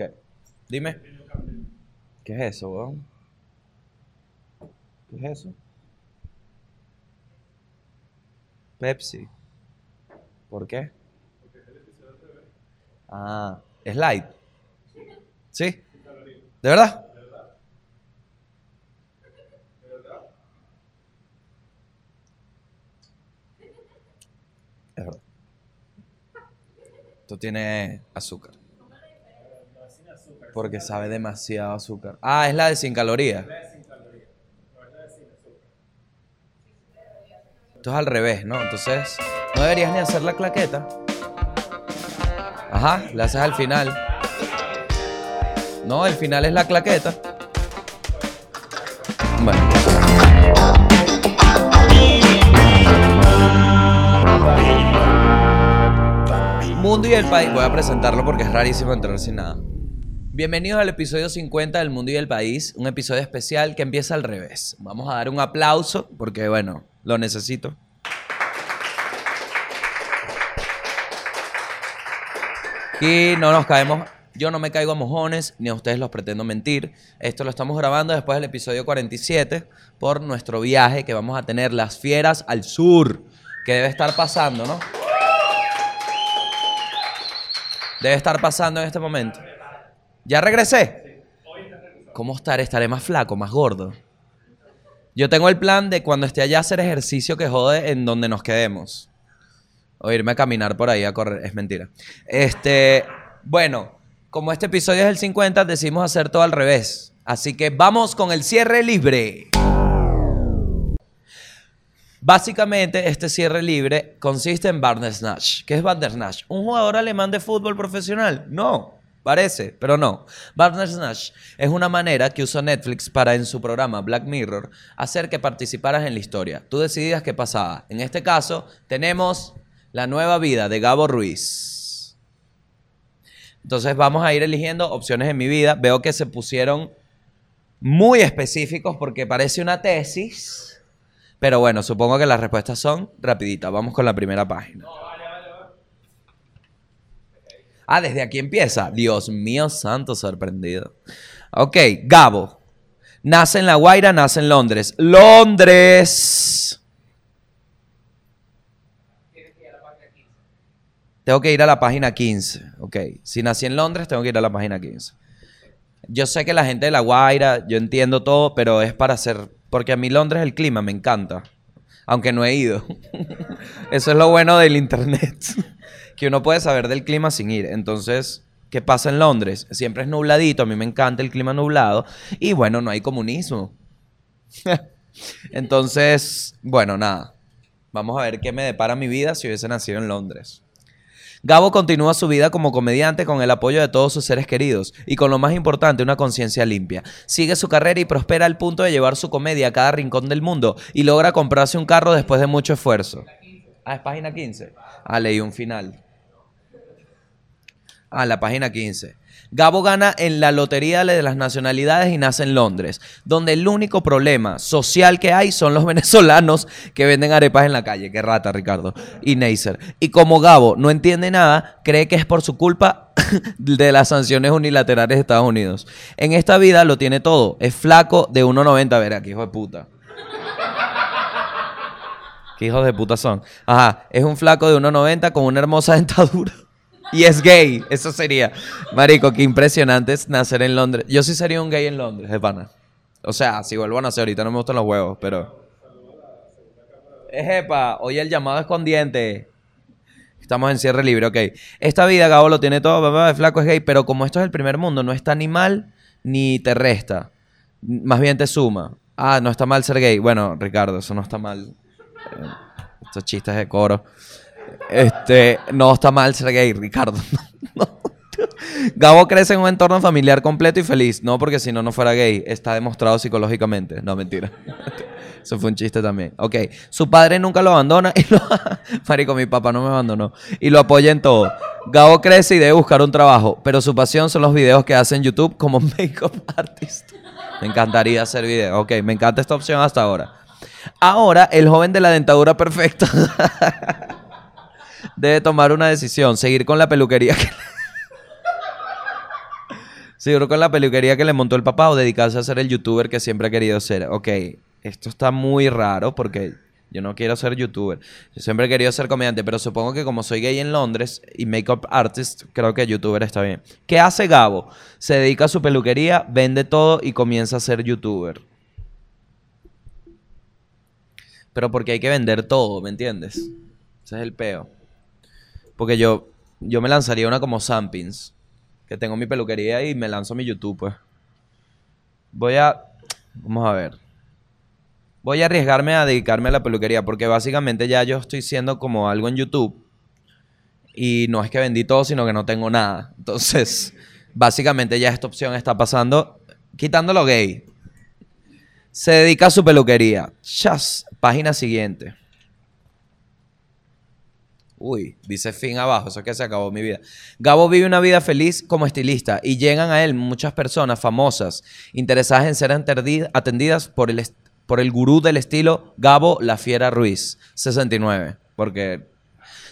¿Qué? Dime. ¿Qué es eso, weón? ¿Qué es eso? Pepsi. ¿Por qué? Ah, es light. ¿Sí? ¿De verdad? Es verdad. Esto tiene azúcar. Porque sabe demasiado azúcar. Ah, es la de sin calorías. Esto es al revés, ¿no? Entonces, no deberías ni hacer la claqueta. Ajá, la haces al final. No, el final es la claqueta. Bueno. Mundo y el país. Voy a presentarlo porque es rarísimo entrar sin nada. Bienvenidos al episodio 50 del Mundo y el País, un episodio especial que empieza al revés. Vamos a dar un aplauso porque, bueno, lo necesito. Y no nos caemos, yo no me caigo a mojones, ni a ustedes los pretendo mentir. Esto lo estamos grabando después del episodio 47 por nuestro viaje que vamos a tener las fieras al sur, que debe estar pasando, ¿no? Debe estar pasando en este momento. ¿Ya regresé? ¿Cómo estaré? ¿Estaré más flaco, más gordo? Yo tengo el plan de cuando esté allá hacer ejercicio que jode en donde nos quedemos. O irme a caminar por ahí a correr. Es mentira. Este, bueno, como este episodio es el 50, decidimos hacer todo al revés. Así que vamos con el cierre libre. Básicamente, este cierre libre consiste en Bandersnatch. ¿Qué es Bandersnatch? ¿Un jugador alemán de fútbol profesional? No, parece, pero no. Bandersnatch es una manera que usó Netflix para en su programa Black Mirror hacer que participaras en la historia. Tú decidías qué pasaba. En este caso, tenemos la nueva vida de Gabo Ruiz. Entonces vamos a ir eligiendo opciones en mi vida. Veo que se pusieron muy específicos porque parece una tesis. Pero bueno, supongo que las respuestas son rapiditas. Vamos con la primera página. Ah, desde aquí empieza. Dios mío santo, sorprendido. Ok, Gabo. Nace en La Guaira, nace en Londres. Londres. Tengo que ir a la página 15. Ok. Si nací en Londres, tengo que ir a la página 15. Yo sé que la gente de La Guaira, yo entiendo todo, pero es para hacer. Porque a mí Londres el clima me encanta. Aunque no he ido. Eso es lo bueno del internet. Que uno puede saber del clima sin ir. Entonces, ¿qué pasa en Londres? Siempre es nubladito. A mí me encanta el clima nublado. Y bueno, no hay comunismo. Entonces, bueno, nada. Vamos a ver qué me depara mi vida si hubiese nacido en Londres. Gabo continúa su vida como comediante con el apoyo de todos sus seres queridos y con lo más importante, una conciencia limpia. Sigue su carrera y prospera al punto de llevar su comedia a cada rincón del mundo y logra comprarse un carro después de mucho esfuerzo. Ah, es página 15. Ah, leí un final. Ah, la página 15. Gabo gana en la lotería de las nacionalidades y nace en Londres, donde el único problema social que hay son los venezolanos que venden arepas en la calle. Qué rata, Ricardo. Y Neisser. Y como Gabo no entiende nada, cree que es por su culpa de las sanciones unilaterales de Estados Unidos. En esta vida lo tiene todo. Es flaco de 1,90. A ver, aquí, hijo de puta. ¿Qué hijos de puta son? Ajá, es un flaco de 1,90 con una hermosa dentadura. Y es gay, eso sería. Marico, qué impresionante es nacer en Londres. Yo sí sería un gay en Londres, de. O sea, si vuelvo a nacer, ahorita no me gustan los huevos, pero. Ejepa, oye el llamado escondiente. Estamos en cierre libre, ok. Esta vida, Gabo lo tiene todo, papá, de flaco es gay, pero como esto es el primer mundo, no está ni mal ni te resta. Más bien te suma. Ah, no está mal ser gay. Bueno, Ricardo, eso no está mal. Eh, estos chistes de coro. Este, no está mal ser gay, Ricardo. Gabo crece en un entorno familiar completo y feliz. No porque si no, no fuera gay. Está demostrado psicológicamente. No, mentira. Eso fue un chiste también. Ok. Su padre nunca lo abandona y lo... Marico, mi papá no me abandonó. Y lo apoya en todo. Gabo crece y debe buscar un trabajo. Pero su pasión son los videos que hace en YouTube como make-up artist. Me encantaría hacer videos. Ok, me encanta esta opción hasta ahora. Ahora, el joven de la dentadura perfecta debe tomar una decisión. Seguir con la peluquería que... Seguro con la peluquería que le montó el papá o dedicarse a ser el youtuber que siempre ha querido ser. Ok, esto está muy raro porque yo no quiero ser youtuber. Yo siempre he querido ser comediante, pero supongo que como soy gay en Londres y makeup artist, creo que youtuber está bien. ¿Qué hace Gabo? Se dedica a su peluquería, vende todo y comienza a ser youtuber. Pero porque hay que vender todo, ¿me entiendes? Ese es el peo. Porque yo, yo me lanzaría una como Sampins, que tengo mi peluquería y me lanzo mi YouTube, pues. Voy a... Vamos a ver. Voy a arriesgarme a dedicarme a la peluquería porque básicamente ya yo estoy siendo como algo en YouTube y no es que vendí todo, sino que no tengo nada. Entonces, básicamente ya esta opción está pasando quitándolo gay. Se dedica a su peluquería. Chas, página siguiente. Uy, dice fin abajo, eso es que se acabó mi vida. Gabo vive una vida feliz como estilista y llegan a él muchas personas famosas interesadas en ser atendidas por el, por el gurú del estilo Gabo La Fiera Ruiz, 69. Porque,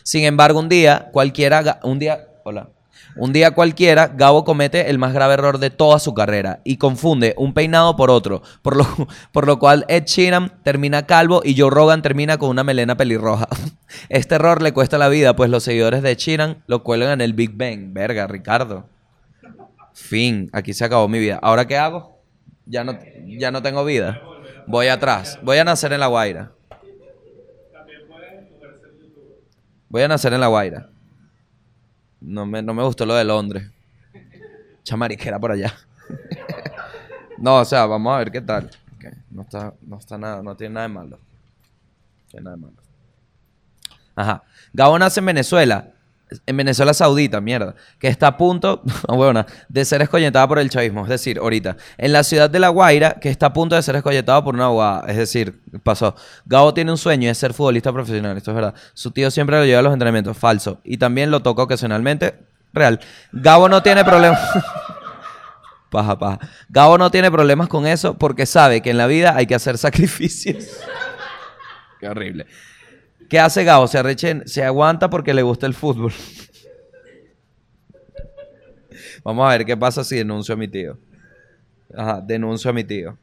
sin embargo, un día cualquiera, un día, hola, un día cualquiera, Gabo comete el más grave error de toda su carrera y confunde un peinado por otro, por lo, por lo cual Ed Sheeran termina calvo y Joe Rogan termina con una melena pelirroja. Este error le cuesta la vida, pues los seguidores de Ed Sheeran lo cuelgan en el Big Bang. Verga, Ricardo. Fin, aquí se acabó mi vida. ¿Ahora qué hago? Ya no, ya no tengo vida. Voy atrás. Voy a nacer en La Guaira. Voy a nacer en La Guaira. No me, no me gustó lo de Londres. Chamariquera por allá. no, o sea, vamos a ver qué tal. No, está, no está nada, no tiene nada de malo. No tiene nada de malo. Ajá. Gabo nace en Venezuela en Venezuela Saudita, mierda, que está a punto, bueno, de ser escolletada por el chavismo. Es decir, ahorita, en la ciudad de La Guaira, que está a punto de ser escolletada por una abogada. Es decir, pasó. Gabo tiene un sueño, es ser futbolista profesional, esto es verdad. Su tío siempre lo lleva a los entrenamientos, falso. Y también lo toca ocasionalmente, real. Gabo no tiene problemas. paja, paja. Gabo no tiene problemas con eso porque sabe que en la vida hay que hacer sacrificios. Qué horrible. ¿Qué hace Gabo? Se, se aguanta porque le gusta el fútbol. Vamos a ver qué pasa si denuncio a mi tío. Ajá, denuncio a mi tío.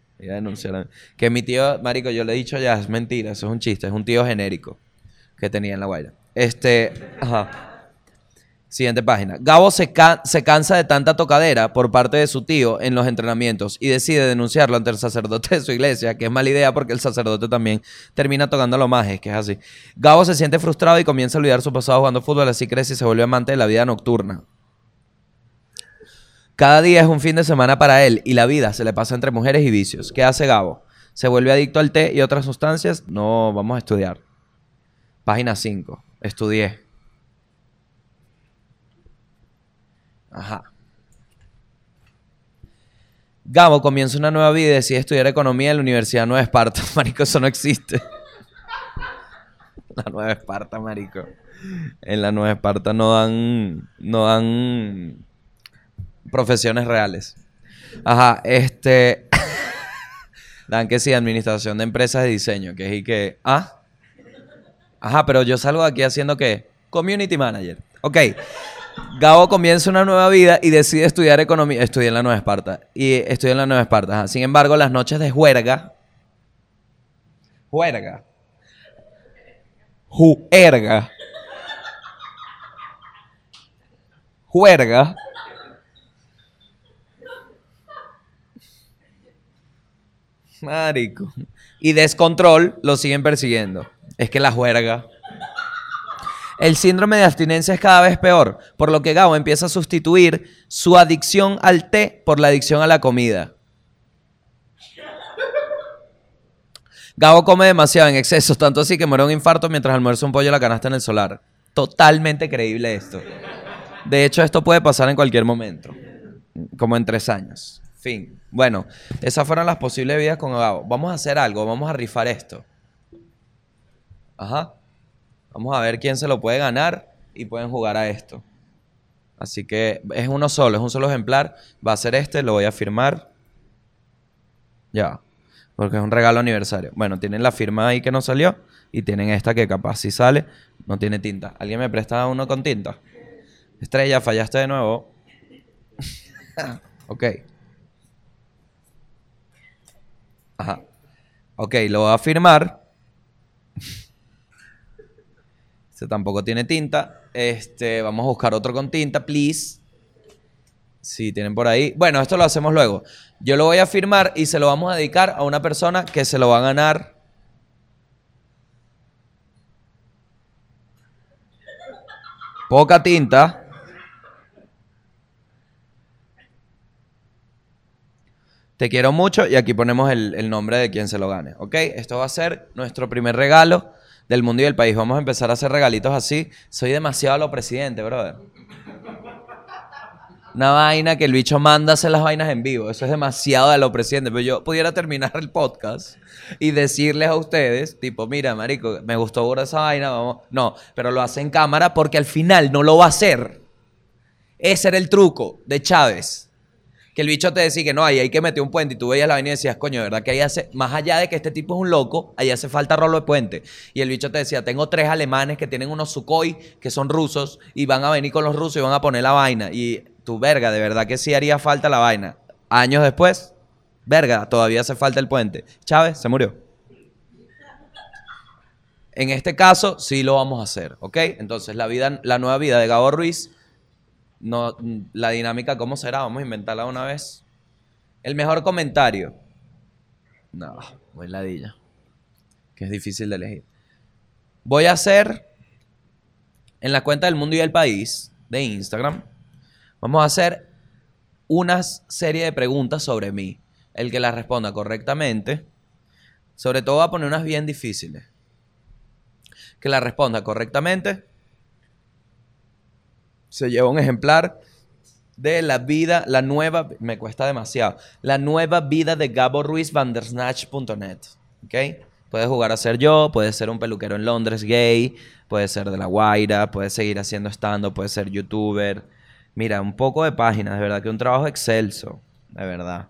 Que mi tío, marico, yo le he dicho ya, es mentira, eso es un chiste, es un tío genérico que tenía en la guaira. Este, ajá. Siguiente página. Gabo se, se, cansa de tanta tocadera por parte de su tío en los entrenamientos y decide denunciarlo ante el sacerdote de su iglesia, que es mala idea porque el sacerdote también termina tocando lo más, es que es así. Gabo se siente frustrado y comienza a olvidar su pasado jugando fútbol, así crece y se vuelve amante de la vida nocturna. Cada día es un fin de semana para él y la vida se le pasa entre mujeres y vicios. ¿Qué hace Gabo? ¿Se vuelve adicto al té y otras sustancias? No, vamos a estudiar. Página 5. Estudié. Ajá. Gabo comienza una nueva vida y decide estudiar economía en la Universidad Nueva Esparta. Marico, eso no existe. La Nueva Esparta, marico. En la Nueva Esparta no dan, no dan profesiones reales. Ajá, este... dan que sí, administración de empresas de diseño, que es y que... Ah. Ajá, pero yo salgo de aquí haciendo qué? Community manager. Ok. Gabo comienza una nueva vida y decide estudiar economía. Estudia en la Nueva Esparta. Y estudia en la Nueva Esparta. Sin embargo, las noches de juerga. Juerga. Juerga. Juerga. Marico. Y descontrol lo siguen persiguiendo. Es que la juerga el síndrome de abstinencia es cada vez peor, por lo que Gabo empieza a sustituir su adicción al té por la adicción a la comida. Gabo come demasiado en exceso, tanto así que muere un infarto mientras almuerza un pollo la canasta en el solar. Totalmente creíble esto. De hecho, esto puede pasar en cualquier momento, como en tres años. Fin. Bueno, esas fueron las posibles vidas con Gabo. Vamos a hacer algo, vamos a rifar esto. Ajá. Vamos a ver quién se lo puede ganar y pueden jugar a esto. Así que es uno solo, es un solo ejemplar. Va a ser este, lo voy a firmar. Ya. Porque es un regalo aniversario. Bueno, tienen la firma ahí que no salió. Y tienen esta que capaz si sale, no tiene tinta. ¿Alguien me presta uno con tinta? Estrella, fallaste de nuevo. Ok. Ajá. Ok, lo voy a firmar. Este tampoco tiene tinta. Este, vamos a buscar otro con tinta, please. Si tienen por ahí. Bueno, esto lo hacemos luego. Yo lo voy a firmar y se lo vamos a dedicar a una persona que se lo va a ganar. Poca tinta. Te quiero mucho y aquí ponemos el, el nombre de quien se lo gane. ¿Ok? Esto va a ser nuestro primer regalo del mundo y del país. Vamos a empezar a hacer regalitos así. Soy demasiado lo presidente, brother. Una vaina que el bicho manda hacer las vainas en vivo. Eso es demasiado de lo presidente. Pero yo pudiera terminar el podcast y decirles a ustedes, tipo, mira, marico, me gustó esa vaina, vamos. No, pero lo hace en cámara porque al final no lo va a hacer. Ese era el truco de Chávez que el bicho te decía que no, ahí hay que meter un puente y tú veías la vaina y decías, coño, de verdad que ahí hace, más allá de que este tipo es un loco, ahí hace falta rolo de puente. Y el bicho te decía, tengo tres alemanes que tienen unos Sukhoi que son rusos y van a venir con los rusos y van a poner la vaina. Y tu verga, de verdad que sí haría falta la vaina. Años después, verga, todavía hace falta el puente. Chávez se murió. En este caso, sí lo vamos a hacer, ¿ok? Entonces, la, vida, la nueva vida de Gabo Ruiz no, la dinámica, ¿cómo será? Vamos a inventarla una vez. El mejor comentario. No, muy ladilla. Que es difícil de elegir. Voy a hacer en la cuenta del mundo y del país de Instagram. Vamos a hacer una serie de preguntas sobre mí. El que las responda correctamente. Sobre todo va a poner unas bien difíciles. Que la responda correctamente se lleva un ejemplar de la vida, la nueva, me cuesta demasiado, la nueva vida de Gabo Ruiz. ¿Ok? Puedes jugar a ser yo, puedes ser un peluquero en Londres gay, puedes ser de La Guaira, puedes seguir haciendo stand-up, puedes ser youtuber. Mira, un poco de páginas, de verdad que un trabajo excelso, de verdad.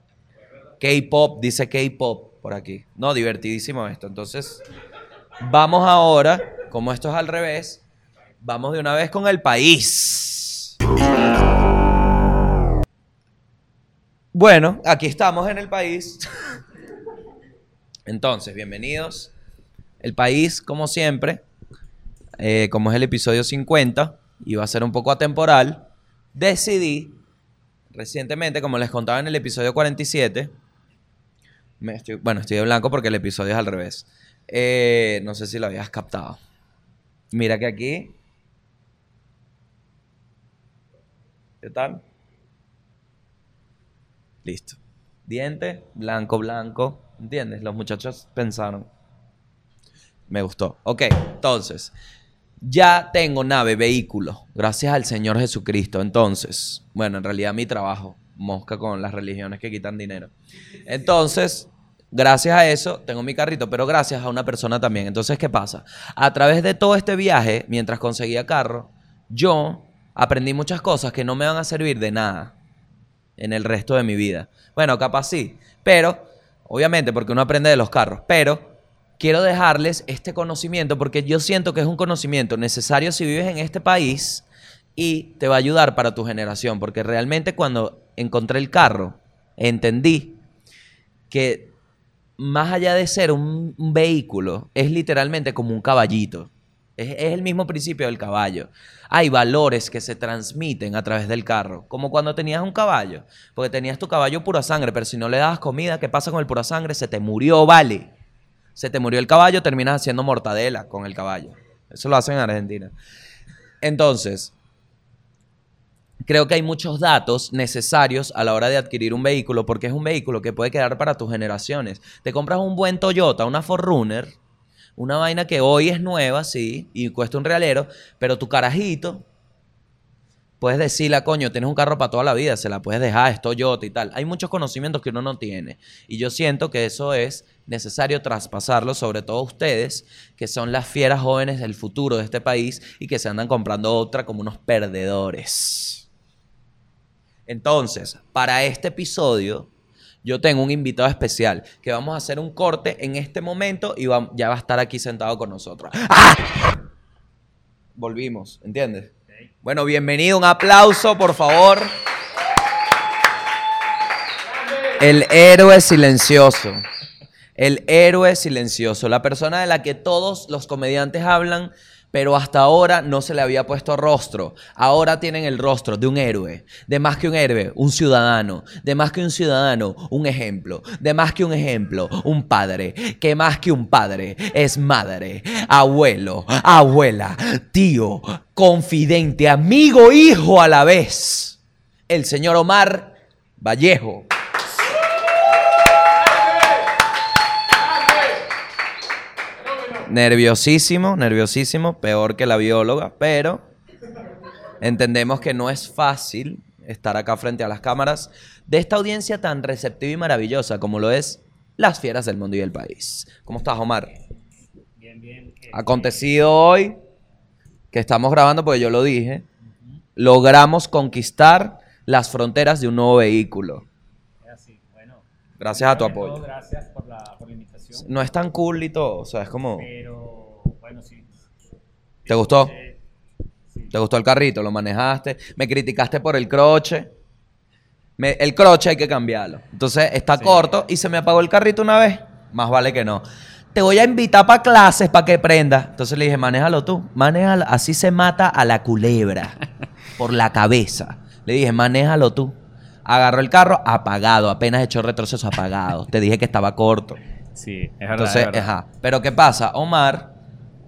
K-pop, dice K-pop por aquí. No, divertidísimo esto. Entonces, vamos ahora, como esto es al revés, vamos de una vez con el país. Bueno, aquí estamos en el país. Entonces, bienvenidos. El país, como siempre, eh, como es el episodio 50 y va a ser un poco atemporal, decidí recientemente, como les contaba en el episodio 47, bueno, estoy de blanco porque el episodio es al revés. Eh, no sé si lo habías captado. Mira que aquí ¿Qué tal? Listo. Diente, blanco, blanco. ¿Entiendes? Los muchachos pensaron. Me gustó. Ok, entonces. Ya tengo nave, vehículo. Gracias al Señor Jesucristo. Entonces, bueno, en realidad mi trabajo. Mosca con las religiones que quitan dinero. Entonces, gracias a eso tengo mi carrito, pero gracias a una persona también. Entonces, ¿qué pasa? A través de todo este viaje, mientras conseguía carro, yo aprendí muchas cosas que no me van a servir de nada en el resto de mi vida. Bueno, capaz sí, pero obviamente porque uno aprende de los carros, pero quiero dejarles este conocimiento porque yo siento que es un conocimiento necesario si vives en este país y te va a ayudar para tu generación, porque realmente cuando encontré el carro, entendí que más allá de ser un, vehículo, es literalmente como un caballito. Es, el mismo principio del caballo. Hay valores que se transmiten a través del carro, como cuando tenías un caballo, porque tenías tu caballo pura sangre, pero si no le dabas comida, ¿qué pasa con el pura sangre? Se te murió, vale. Se te murió el caballo, terminas haciendo mortadela con el caballo. Eso lo hacen en Argentina. Entonces, creo que hay muchos datos necesarios a la hora de adquirir un vehículo, porque es un vehículo que puede quedar para tus generaciones. Te compras un buen Toyota, una Forerunner, una vaina que hoy es nueva, sí, y cuesta un realero, pero tu carajito, puedes decirle, coño, tienes un carro para toda la vida, se la puedes dejar, es Toyota y tal. Hay muchos conocimientos que uno no tiene. Y yo siento que eso es necesario traspasarlo, sobre todo ustedes, que son las fieras jóvenes del futuro de este país y que se andan comprando otra como unos perdedores. Entonces, para este episodio yo tengo un invitado especial que vamos a hacer un corte en este momento y ya va a estar aquí sentado con nosotros. ¡Ah! Volvimos, ¿entiendes? Bueno, bienvenido, un aplauso, por favor. El héroe silencioso. El héroe silencioso. La persona de la que todos los comediantes hablan, pero hasta ahora no se le había puesto rostro. Ahora tienen el rostro de un héroe. De más que un héroe, un ciudadano. De más que un ciudadano, un ejemplo. De más que un ejemplo, un padre. Que más que un padre es madre, abuelo, abuela, tío, confidente, amigo, hijo a la vez. El señor Omar Vallejo. Nerviosísimo, nerviosísimo, peor que la bióloga, pero entendemos que no es fácil estar acá frente a las cámaras de esta audiencia tan receptiva y maravillosa como lo es las fieras del mundo y del país. ¿Cómo estás, Omar? Bien, bien. Acontecido hoy, que estamos grabando porque yo lo dije, logramos conquistar las fronteras de un nuevo vehículo. así. Bueno. Gracias a tu apoyo. todo, Gracias por la, por la invitación. No es tan cool y todo, o sea, es como... Pero, bueno, sí. ¿Te gustó? Eh, sí. ¿Te gustó el carrito? ¿Lo manejaste? ¿Me criticaste por el croche? Me- el croche hay que cambiarlo. Entonces está Sí. corto y se me apagó el carrito una vez. Más vale que no. Te voy a invitar para clases para que prendas. Entonces le dije, manéjalo tú. Manéjalo. Así se mata a la culebra. por la cabeza. Le dije, manéjalo tú. Agarró el carro apagado. Apenas echó retroceso apagado. Te dije que estaba corto. Sí, es verdad. Entonces, es verdad. ajá. Pero ¿qué pasa? Omar,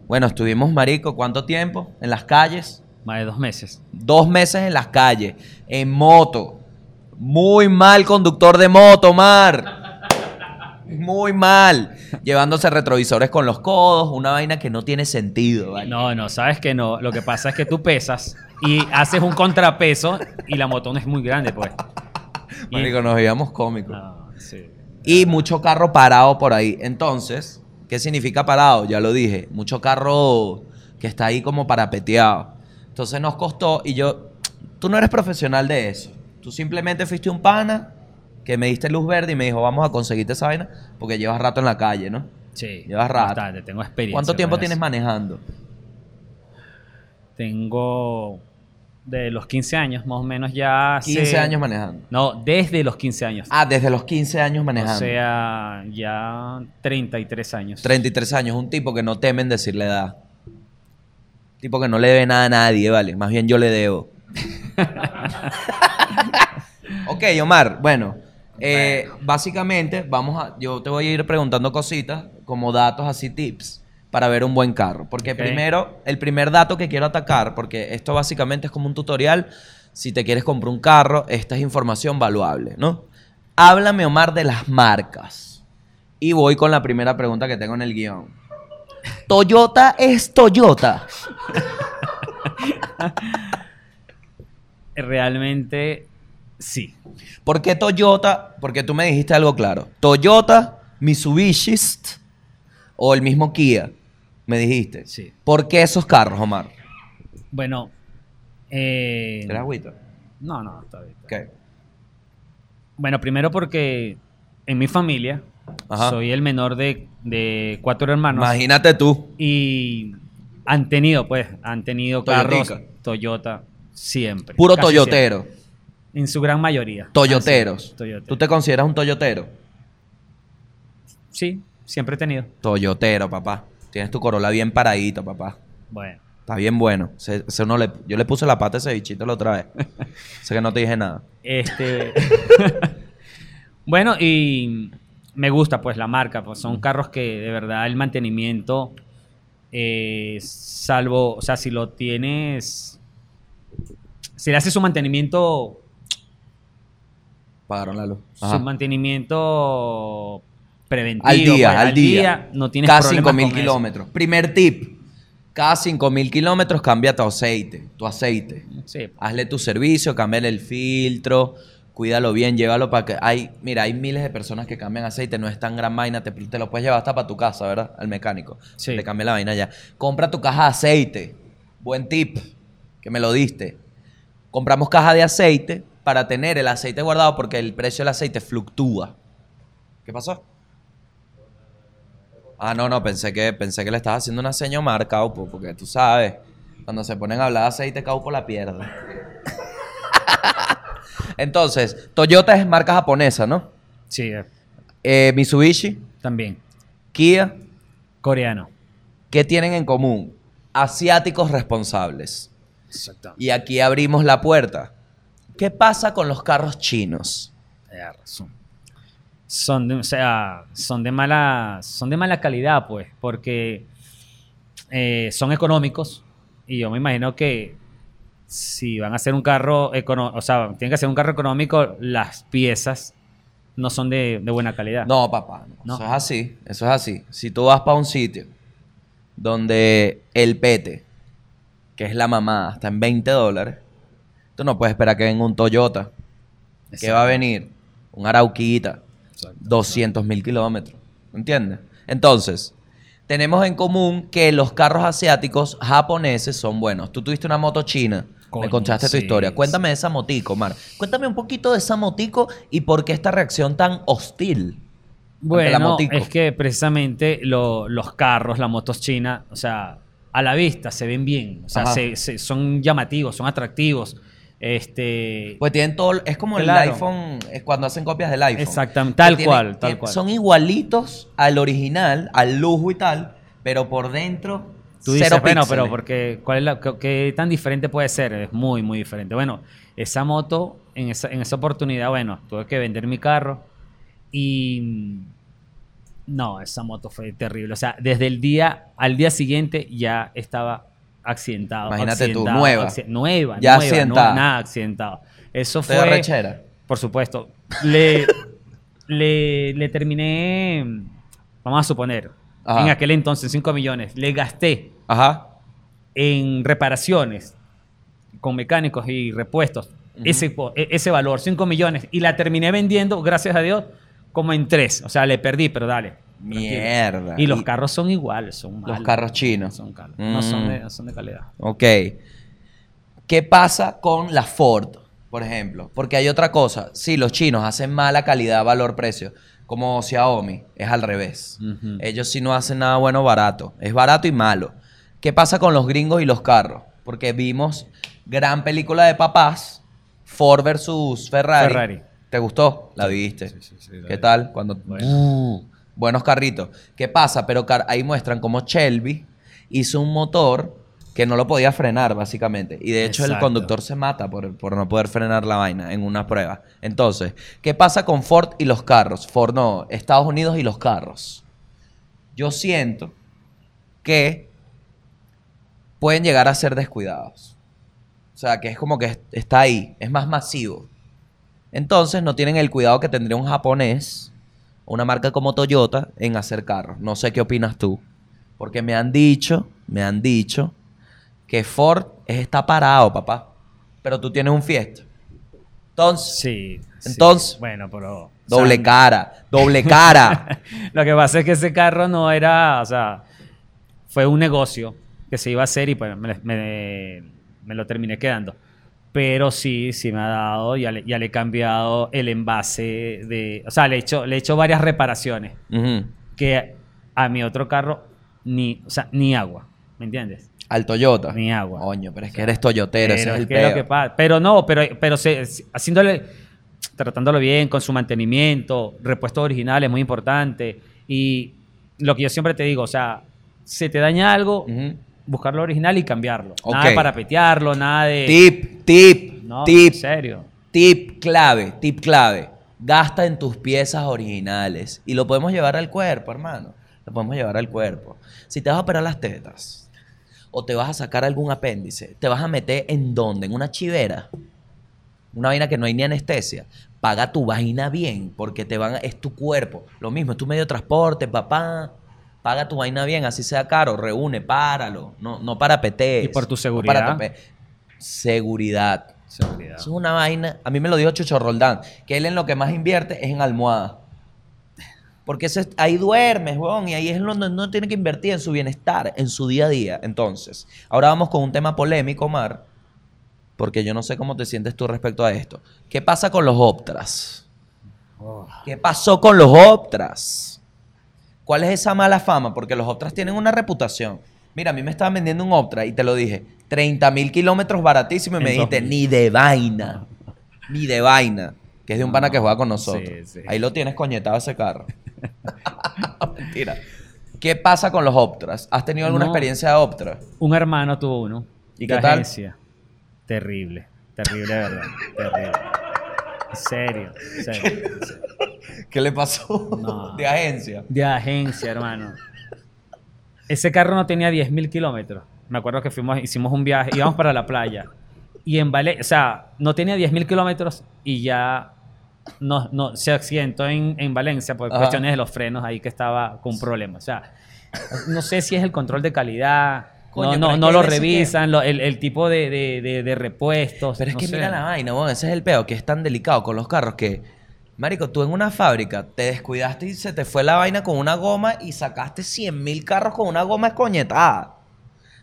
bueno, estuvimos, marico, ¿cuánto tiempo? En las calles. Más de dos meses. Dos meses en las calles, en moto. Muy mal conductor de moto, Omar. Muy mal. Llevándose retrovisores con los codos, una vaina que no tiene sentido. ¿vale? No, no, sabes que no. Lo que pasa es que tú pesas y haces un contrapeso y la moto no es muy grande, pues. Y- Marico, nos veíamos cómicos. No, sí. Y mucho carro parado por ahí. Entonces, ¿qué significa parado? Ya lo dije. Mucho carro que está ahí como parapeteado. Entonces nos costó y yo, tú no eres profesional de eso. Tú simplemente fuiste un pana que me diste luz verde y me dijo, vamos a conseguirte esa vaina porque llevas rato en la calle, ¿no? Sí. Llevas rato. Bastante, tengo experiencia. ¿Cuánto tiempo tienes manejando? Tengo de los 15 años, más o menos ya. hace- 15 años manejando. No, desde los 15 años. Ah, desde los 15 años manejando. O sea, ya 33 años. 33 años, un tipo que no temen decirle edad. Tipo que no le debe nada a nadie, ¿vale? Más bien yo le debo. ok, Omar, bueno. eh, básicamente, vamos a. Yo te voy a ir preguntando cositas, como datos así, tips, para ver un buen carro. Porque primero, el primer dato que quiero atacar, porque esto básicamente es como un tutorial. Si te quieres comprar un carro, esta es información valuable, ¿no? Háblame, Omar, de las marcas. Y voy con la primera pregunta que tengo en el guion. Toyota es Toyota. Realmente sí. ¿Por qué Toyota? Porque tú me dijiste algo claro. Toyota, Mitsubishi o el mismo Kia. Me dijiste. Sí. ¿Por qué esos carros, Omar? Bueno. Eh, ¿Quieres agüita? no, no, está bien. Ok. Bueno, primero porque en mi familia Ajá. soy el menor de, de cuatro hermanos. Imagínate tú. Y han tenido, pues, han tenido carros. Toyota siempre. Puro toyotero. siempre. En su gran mayoría. Toyoteros. Sí, toyoteros. ¿Tú te consideras un toyotero? Sí, siempre he tenido. Toyotero, papá. Tienes tu Corolla bien paradito, papá. Bueno. Está bien bueno. Se- se uno le- yo le puse la pata a ese bichito la otra vez. sé que no te dije nada. Este. bueno, y me gusta, pues, la marca. Pues son carros que de verdad el mantenimiento. eh, salvo, o sea, si lo tienes. Si le haces su mantenimiento. Pagaron la luz. Su mantenimiento preventivo. Al día, pues, al día. no tienes Cada problemas 5.000 con eso. kilómetros. Primer tip. Cada 5.000 kilómetros cambia tu aceite. Tu aceite. Sí. Hazle tu servicio, cámbiale el filtro. Cuídalo bien, llévalo para que... Hay, mira, hay miles de personas que cambian aceite. No es tan gran vaina. Te, te lo puedes llevar hasta para tu casa, ¿verdad? Al mecánico. Sí. Le cambia la vaina ya. Compra tu caja de aceite. Buen tip. Que me lo diste. Compramos caja de aceite para tener el aceite guardado porque el precio del aceite fluctúa. ¿Qué pasó? Ah, no, no, pensé que, pensé que le estabas haciendo una seña a Omar, Caupo, porque tú sabes, cuando se ponen a hablar de aceite, Caupo la pierde. Entonces, Toyota es marca japonesa, ¿no? Sí, eh, Eh, Mitsubishi, también. Kia, Coreano. ¿qué tienen en común? Asiáticos responsables. Exacto. Y aquí abrimos la puerta. ¿Qué pasa con los carros chinos? razón. Son de, o sea, son de mala, son de mala calidad, pues, porque eh, son económicos y yo me imagino que si van a hacer un carro económico, o sea, tienen que hacer un carro económico, las piezas no son de, de buena calidad. No, papá, no. No. eso es así, eso es así. Si tú vas para un sitio donde el pete, que es la mamá, está en 20 dólares, tú no puedes esperar que venga un Toyota. que va a venir? Un Arauquita, 200 mil kilómetros. ¿Entiendes? Entonces, tenemos en común que los carros asiáticos japoneses son buenos. Tú tuviste una moto china. me Coño, contaste tu sí, historia. sí. Cuéntame de esa motico, Mar. Cuéntame un poquito de esa motico y por qué esta reacción tan hostil. Bueno, motico. es que precisamente lo- los carros, las motos chinas, o sea, a la vista se ven bien, o sea, se- son llamativos, son atractivos. Este, Pues tienen todo, es como el iPhone, es cuando hacen copias del iPhone. Exactamente, tal tienen- cual, tal cual. Son igualitos al original, al lujo y tal, pero por dentro, Tú dices, cero bueno, píxeles. pero porque, ¿cuál es la, qué, qué tan diferente puede ser? Es muy, muy diferente. Bueno, esa moto, en esa, en esa oportunidad, bueno, tuve que vender mi carro y no, esa moto fue terrible. O sea, desde el día al día siguiente ya estaba accidentado. Imagínate tú, accidentado, nueva. acci- nueva, Ya nueva, no- accidentada. nada accidentado. Eso fue... rechera. Por supuesto. Le, le, le terminé, vamos a suponer, Ajá. en aquel entonces 5 millones. Le gasté Ajá. en reparaciones con mecánicos y repuestos ese, e- ese valor, 5 millones. Y la terminé vendiendo, gracias a Dios, como en 3. O sea, le perdí, pero dale. Mierda. Y los carros son iguales, son malos. carros chinos. Son caros. No son Mm. de, no son de calidad. Ok. ¿Qué pasa con la Ford, por ejemplo? Porque hay otra cosa. Sí, los chinos hacen mala calidad, valor, precio. Como Xiaomi, es al revés. Ellos sí no hacen nada bueno barato. Es barato y malo. ¿Qué pasa con los gringos y los carros? Porque vimos gran película de papás, Ford versus Ferrari. Ferrari. ¿Te gustó? La viste. sí, sí, sí, la ¿Qué vi. tal? Cuando Bueno. Uh, buenos carritos. ¿Qué pasa? Pero ahí muestran cómo Shelby hizo un motor que no lo podía frenar, básicamente. Y de hecho el conductor se mata por, por no poder frenar la vaina en una prueba. Entonces, ¿qué pasa con Ford y los carros? Ford no, Estados Unidos y los carros. Yo siento que pueden llegar a ser descuidados. O sea, que es como que es- está ahí, es más masivo. Entonces no tienen el cuidado que tendría un japonés, una marca como Toyota, en hacer carros. No sé qué opinas tú. Porque me han dicho, me han dicho que Ford es- está parado, papá. Pero tú tienes un Fiesta. Entonces, Sí. sí. Entonces, Bueno, pero. doble o sea, cara, doble cara. Lo que pasa es que ese carro no era, o sea, fue un negocio que se iba a hacer y pues me, me- me lo terminé quedando. Pero sí, sí me ha dado, ya le, ya le he cambiado el envase de, o sea, le he hecho, le he hecho varias reparaciones Ujú. que a mi otro carro ni, o sea, ni agua, ¿me entiendes? Al Toyota. Ni agua. Coño, pero es que eres toyotero, ese Pero es el que lo peo. que pasa- Pero no, pero, pero se- haciéndole, tratándolo bien, con su mantenimiento, repuestos originales, muy importante. Y lo que yo siempre te digo, o sea, se te daña algo, Ujú. buscarlo original y cambiarlo. Nada para petearlo, nada de... Tip, tip, No, tip. en serio. Tip clave, tip clave. Gasta en tus piezas originales. Y lo podemos llevar al cuerpo, hermano. Lo podemos llevar al cuerpo. Si te vas a operar las tetas o te vas a sacar algún apéndice, te vas a meter en dónde? En una chivera. Una vaina que no hay ni anestesia. Paga tu vaina bien, porque te van a- es tu cuerpo. Lo mismo, es tu medio de transporte, papá. Paga tu vaina bien, así sea caro. Reúne, páralo. No, no para petees. Y por tu no seguridad. para Seguridad. Seguridad. Eso es una vaina. A mí me lo dijo Chucho Roldán, que él en lo que más invierte es en almohada. Porque ese- ahí duermes, weón, y ahí es donde no tiene que invertir en su bienestar, en su día a día. Entonces, ahora vamos con un tema polémico, Omar, porque yo no sé cómo te sientes tú respecto a esto. ¿Qué pasa con los Optras? Oh. ¿Qué pasó con los Optras? ¿Cuál es esa mala fama? Porque los Optras tienen una reputación. Mira, a mí me estaban vendiendo un Optra y te lo dije, 30 mil kilómetros baratísimo y me dijiste, 2000. ni de vaina, ni de vaina. que es de un pana que juega con nosotros. sí, sí. Ahí lo tienes coñetado ese carro. Mentira. ¿Qué pasa con los Optras? ¿Has tenido alguna No. experiencia de Optra? Un hermano tuvo uno. ¿Y de qué tal? Terrible. Terrible, de verdad. Terrible. Serio. serio. ¿Qué le pasó? No. De agencia. De agencia, hermano. Ese carro no tenía 10.000 kilómetros. Me acuerdo que fuimos, hicimos un viaje, íbamos para la playa. Y en Valencia, o sea, no tenía 10.000 kilómetros y ya no, no, se accidentó en, en Valencia por Ajá. cuestiones de los frenos ahí que estaba con un problema. O sea, no sé si es el control de calidad. Coño, no no, lo que- revisan, el, el tipo de, de- de- de repuestos. Pero es no que sé. mira la vaina. Ese es el peo, que es tan delicado con los carros que, marico, tú en una fábrica te descuidaste y se te fue la vaina con una goma y sacaste 100 mil carros con una goma escoñetada.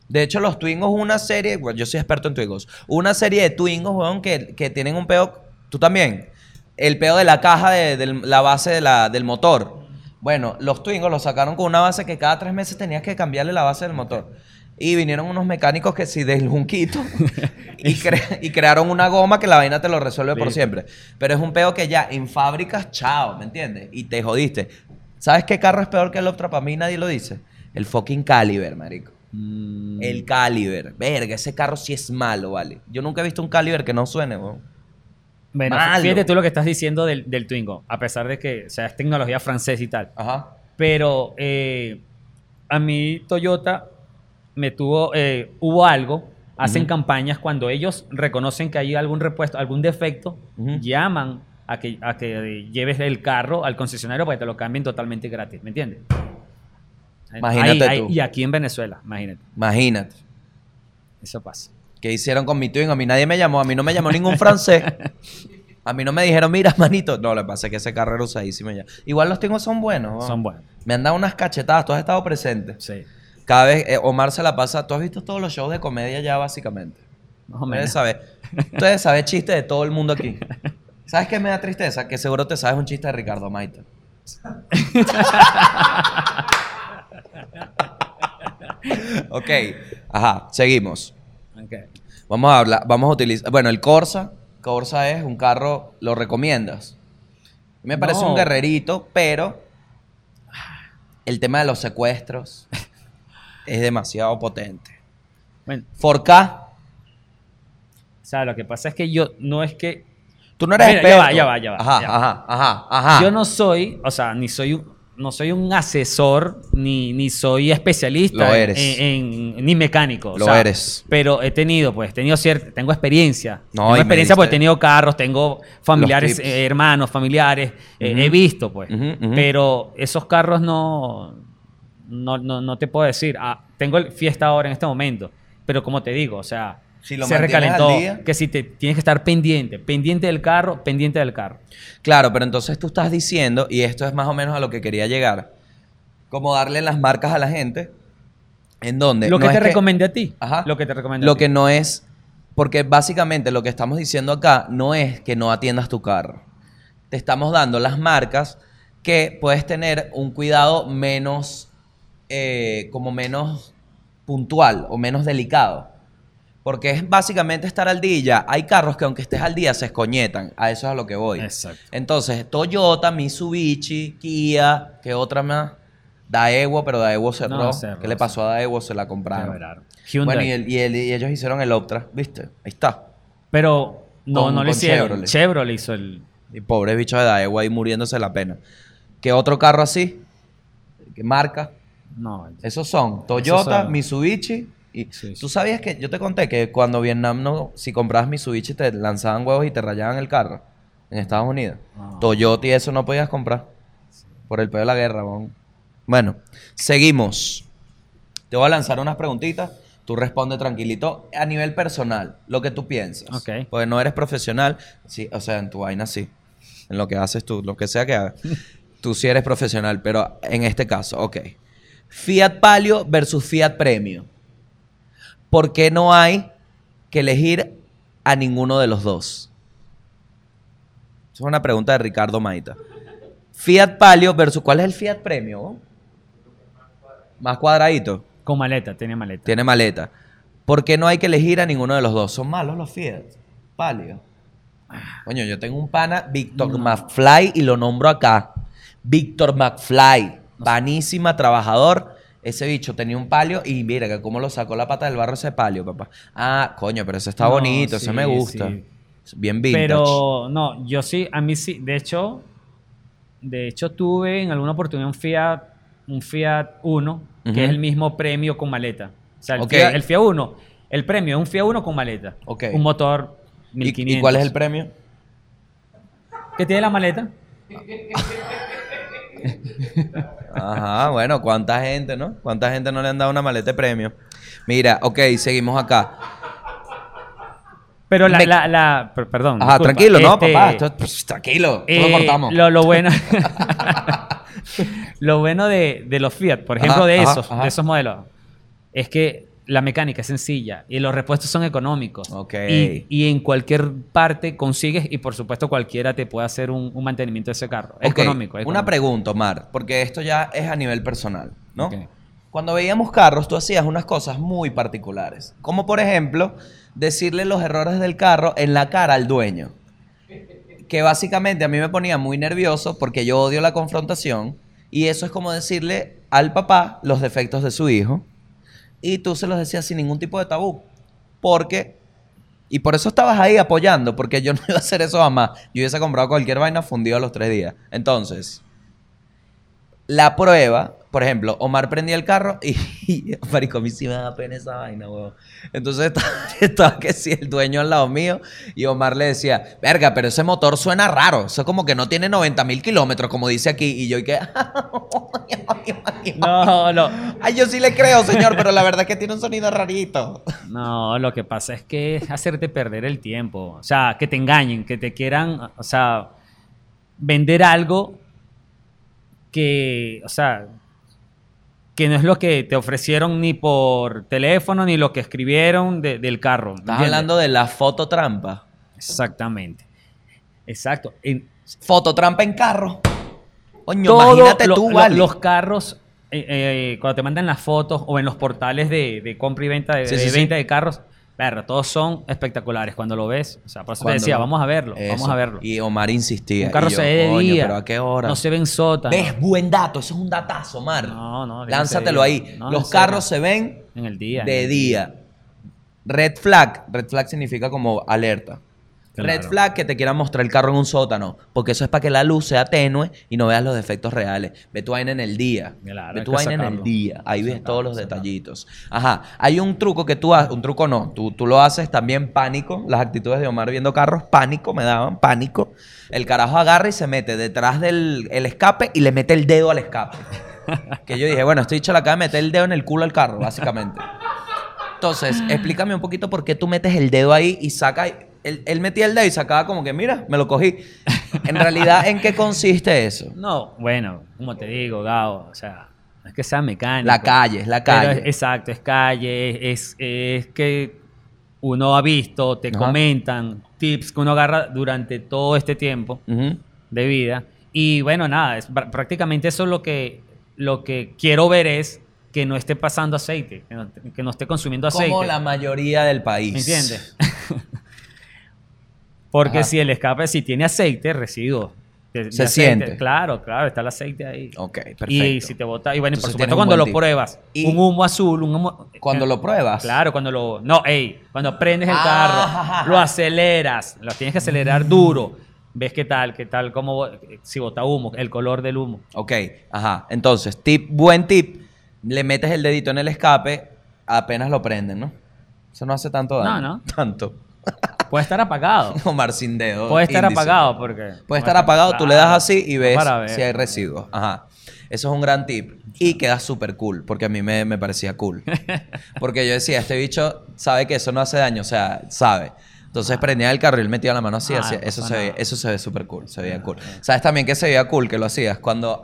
De hecho, los Twingos, una serie, bueno, yo soy experto en Twingos, una serie de Twingos, weón, que, que tienen un peo, tú también, el peo de la caja de, de la base de la- del motor. Bueno, los Twingos los sacaron con una base que cada tres meses tenías que cambiarle la base del motor. Y vinieron unos mecánicos que sí, del junquito, y, cre- y crearon una goma que la vaina te lo resuelve por siempre. Pero es un peo que ya en fábricas, chao, ¿me entiendes? Y te jodiste. ¿Sabes qué carro es peor que el Optra? Para mí nadie lo dice. El fucking Caliber, marico. Mm, El Caliber. Verga, ese carro sí es malo, vale. Yo nunca he visto un Caliber que no suene, weón. Bueno, Malo. fíjate tú lo que estás diciendo del, del Twingo, a pesar de que o sea, es tecnología francesa y tal. Ajá. Pero eh, a mí Toyota me tuvo, eh, hubo algo, hacen campañas cuando ellos reconocen que hay algún repuesto, algún defecto, llaman a que, a que lleves el carro al concesionario para que te lo cambien totalmente gratis, ¿me entiendes? Imagínate Ahí- ahí- tú. y aquí en Venezuela, imagínate, Imagínate. eso pasa. ¿Qué hicieron con mi Twingo? A mí nadie me llamó. A mí no me llamó ningún francés. A mí no me dijeron, mira, manito. No, lo que pasa es que ese carro era usadísimo ya. Igual los Twingos son buenos. weón. Son buenos. Me han dado unas cachetadas. Tú has estado presente. Sí, Cada vez eh, Omar se la pasa. Tú has visto todos los shows de comedia ya, básicamente. más o Ustedes menos. saben, ustedes saben chistes de todo el mundo aquí. ¿Sabes qué me da tristeza? Que seguro te sabes un chiste de Ricardo Maita. ok, ajá, seguimos. Ok. Vamos a hablar, vamos a utilizar. Bueno, el Corsa. Corsa es un carro, ¿lo recomiendas? Me parece No. un guerrerito, pero el tema de los secuestros es demasiado potente. Bueno, 4K, o sea, lo que pasa es que yo no es que tú no eres Mira, ya experto. va, ya va, ya va, Ajá, ya va. ajá, ajá, ajá. Yo no soy, o sea, ni soy un, no soy un asesor, ni, ni soy especialista Lo eres. En, en- ni mecánico. o Lo sea, eres. Pero he tenido, pues, he tenido cierta, tengo experiencia. No, tengo experiencia porque he tenido carros, tengo familiares, eh, hermanos, familiares, eh, he visto, pues. Pero esos carros no, no, no, no te puedo decir. Ah, tengo el fiesta ahora en este momento, pero como te digo, o sea, Si lo se recalentó. al día. Que si te tienes que estar pendiente, pendiente del carro, pendiente del carro. Claro, pero entonces tú estás diciendo, y esto es más o menos a lo que quería llegar, como darle las marcas a la gente, en donde... Lo que te recomendé a ti. Ajá. Lo que te recomendé Lo a ti. que no es... Porque básicamente lo que estamos diciendo acá no es que no atiendas tu carro. Te estamos dando las marcas que puedes tener un cuidado menos... eh, como menos puntual o menos delicado. Porque es básicamente estar al día. Hay carros que aunque estés al día se escoñetan. A eso es a lo que voy. Exacto. Entonces, Toyota, Mitsubishi, Kia, ¿qué otra más? Daewoo, pero Daewoo cerró. No, cerró, ¿Qué le pasó a Daewoo? Se la compraron. Bueno, y, el- y el- y ellos hicieron el Optra, ¿viste? Ahí está. Pero no, Con- no le hicieron. Chevrolet. Chevrolet. hizo el. Y pobre bicho de Daewoo ahí muriéndose la pena. ¿Qué otro carro así? ¿Qué marca? No. Esos son Toyota, Mitsubishi. Y Sí, sí. tú sabías que yo te conté que cuando Vietnam no, si comprabas Mitsubishi te lanzaban huevos y te rayaban el carro en Estados Unidos. Ah. Toyota y eso no podías comprar por el pedo de la guerra. Bueno, seguimos. Te voy a lanzar unas preguntitas. Tú responde tranquilito a nivel personal, lo que tú piensas. Ok. Porque no eres profesional. Sí, o sea, en tu vaina sí. En lo que haces tú, lo que sea que hagas. tú sí eres profesional, pero en este caso, ok. Fiat Palio versus Fiat Premio. ¿Por qué no hay que elegir a ninguno de los dos? Esa es una pregunta de Ricardo Maita. Fiat Palio versus ¿cuál es el Fiat Premio? Más cuadradito. Con maleta, tenía maleta. Tiene maleta. ¿Por qué no hay que elegir a ninguno de los dos? Son malos los Fiat Palio. Coño, yo tengo un pana, Víctor McFly, y lo nombro acá. Víctor McFly. Panísima, trabajador. Ese bicho tenía un palio y mira que cómo lo sacó la pata del barro ese palio, papá. Ah, coño, pero eso está No, bonito, sí, eso me gusta. sí. Bien vintage. Pero no, yo sí, a mí sí. De hecho, de hecho tuve en alguna oportunidad un Fiat, un Fiat 1, que es el mismo premio con maleta. O sea, el. Fiat, el Fiat 1, el premio es un Fiat 1 con maleta. Ok. Un motor ¿Y- 1500. ¿Y, cuál es el premio? ¿Qué tiene la maleta? Ajá, bueno, ¿cuánta gente, no? ¿Cuánta gente no le han dado una maleta de premio? Mira, ok, seguimos acá. Pero la, Me- la, la- per- perdón. Ajá, disculpa, tranquilo, ¿no, este, papá? Esto- pues, tranquilo, todo lo eh, cortamos. Lo, lo bueno, lo bueno de, de los Fiat, por ejemplo, Ajá, de ajá, esos, ajá. de esos modelos, es que la mecánica es sencilla y los repuestos son económicos. Ok. Y, y en cualquier parte consigues y por supuesto cualquiera te puede hacer un, un mantenimiento de ese carro. Es Ok, económico. es Una económico. pregunta, Omar, porque esto ya es a nivel personal, ¿no? Ok. Cuando veíamos carros, tú hacías unas cosas muy particulares. Como por ejemplo, decirle los errores del carro en la cara al dueño. Que básicamente a mí me ponía muy nervioso porque yo odio la confrontación. Y eso es como decirle al papá los defectos de su hijo. Y tú se los decías sin ningún tipo de tabú. Porque. Y por eso estabas ahí apoyando, porque yo no iba a hacer eso jamás. Yo hubiese comprado cualquier vaina fundido a los tres días. Entonces, la prueba, por ejemplo, Omar prendía el carro y, y marico, a mí sí me da pena esa vaina, weón. Entonces estaba, estaba que sí, el dueño al lado mío y Omar le decía, verga, pero ese motor suena raro. Eso como que no tiene 90 mil kilómetros, como dice aquí. Y yo, y que... No, no. Ay, yo sí le creo, señor, pero la verdad es que tiene un sonido rarito. No, lo que pasa es que es hacerte perder el tiempo. O sea, que te engañen, que te quieran, o sea, vender algo que, o sea, que no es lo que te ofrecieron ni por teléfono ni lo que escribieron de- del carro. ¿me Estás entiendes? hablando de la fototrampa. Exactamente. Exacto. En- Fototrampa en carro. Coño, todo imagínate lo- tú, lo- vale. los carros, eh, eh, cuando te mandan las fotos o en los portales de, de compra y venta de, Sí, de sí, sí. venta de carros, perro, todos son espectaculares cuando lo ves. O sea, por eso te decía, lo- vamos a verlo, vamos a verlo. Y Omar insistía. Un carro y yo, se ve de "Coño, día. pero ¿a qué hora? No se ve en sótano. ¿Ves? Buen dato. Eso es un datazo, Omar. No, no, Lánzatelo ahí. No, Los carros se ven En el día. en de día. Red flag. Red flag significa como alerta. Claro. Red flag que te quieran mostrar el carro en un sótano. Porque eso es para que la luz sea tenue y no veas los defectos reales. Ve tu vaina en el día. Claro, Ve tu vaina en el día. Ahí ves todos los sacarlo. detallitos. Ajá. Hay un truco que tú haces. Un truco no. Tú, tú lo haces también pánico. Las actitudes de Omar viendo carros, pánico, me daban pánico. El carajo agarra y se mete detrás del el escape y le mete el dedo al escape. Que yo dije, bueno, estoy dicho la acaba de meter el dedo en el culo al carro, básicamente. Entonces, explícame un poquito por qué tú metes el dedo ahí y saca. Él, él metía el dedo y sacaba como que, mira, me lo cogí. En realidad, ¿en qué consiste eso? No, bueno, como te digo, Gao, o sea, no es que sea mecánico. La calle, es la calle. es- exacto, es calle, es, es que uno ha visto, te Ajá. comentan tips que uno agarra durante todo este tiempo de vida. Y bueno, nada, es, pr- prácticamente eso es lo que, lo que quiero ver es que no esté pasando aceite, que no, que no esté consumiendo aceite. Como la mayoría del país. ¿Me entiendes? Porque Ajá. si el escape, si tiene aceite, residuos. de- de Se aceite, siente. Claro, claro, está el aceite ahí. Ok, perfecto. Y si te bota, y bueno, y por Entonces supuesto cuando lo pruebas, Y- un humo azul, un humo... Cuando eh, lo pruebas. Claro, cuando lo... No, ey, cuando prendes el Ah, carro, lo aceleras, lo tienes que acelerar duro. Ves qué tal, qué tal, cómo, si bota humo, el color del humo. Ok, ajá. Entonces, tip, buen tip. Le metes el dedito en el escape, apenas lo prenden, ¿no? Eso no hace tanto daño. No, no. Tanto. Puede estar apagado. Omar sin dedo. Puede estar índice. apagado porque... Puede estar apagado, tú le das así y ves si hay residuos. Ajá. Eso es un gran tip. Y queda súper cool, porque a mí me, me parecía cool. Porque yo decía, este bicho sabe que eso no hace daño, o sea, sabe. Entonces prendía el carro y él metía la mano así, Ah, no eso, se eso se ve súper cool, se veía cool. ¿Sabes también que se veía cool que lo hacías? Cuando,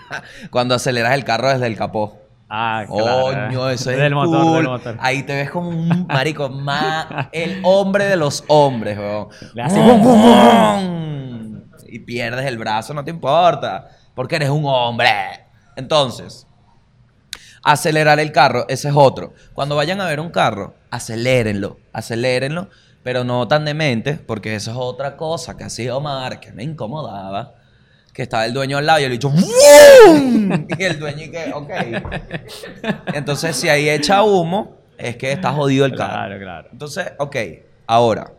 cuando aceleras el carro desde el capó. Ah, claro. Coño, eso es Del motor, cool. del motor. Ahí te ves como un marico más el hombre de los hombres, weón. Hace- Y pierdes el brazo, no te importa, porque eres un hombre. Entonces, acelerar el carro, ese es otro. Cuando vayan a ver un carro, acelérenlo, acelérenlo pero no tan demente, porque eso es otra cosa que hacía Omar, que me incomodaba. Que estaba el dueño al lado y el dicho ¡Wum! Y el dueño y que, ok. Entonces, si ahí echa humo, es que está jodido el carro. Claro, claro. Entonces, ok, ahora,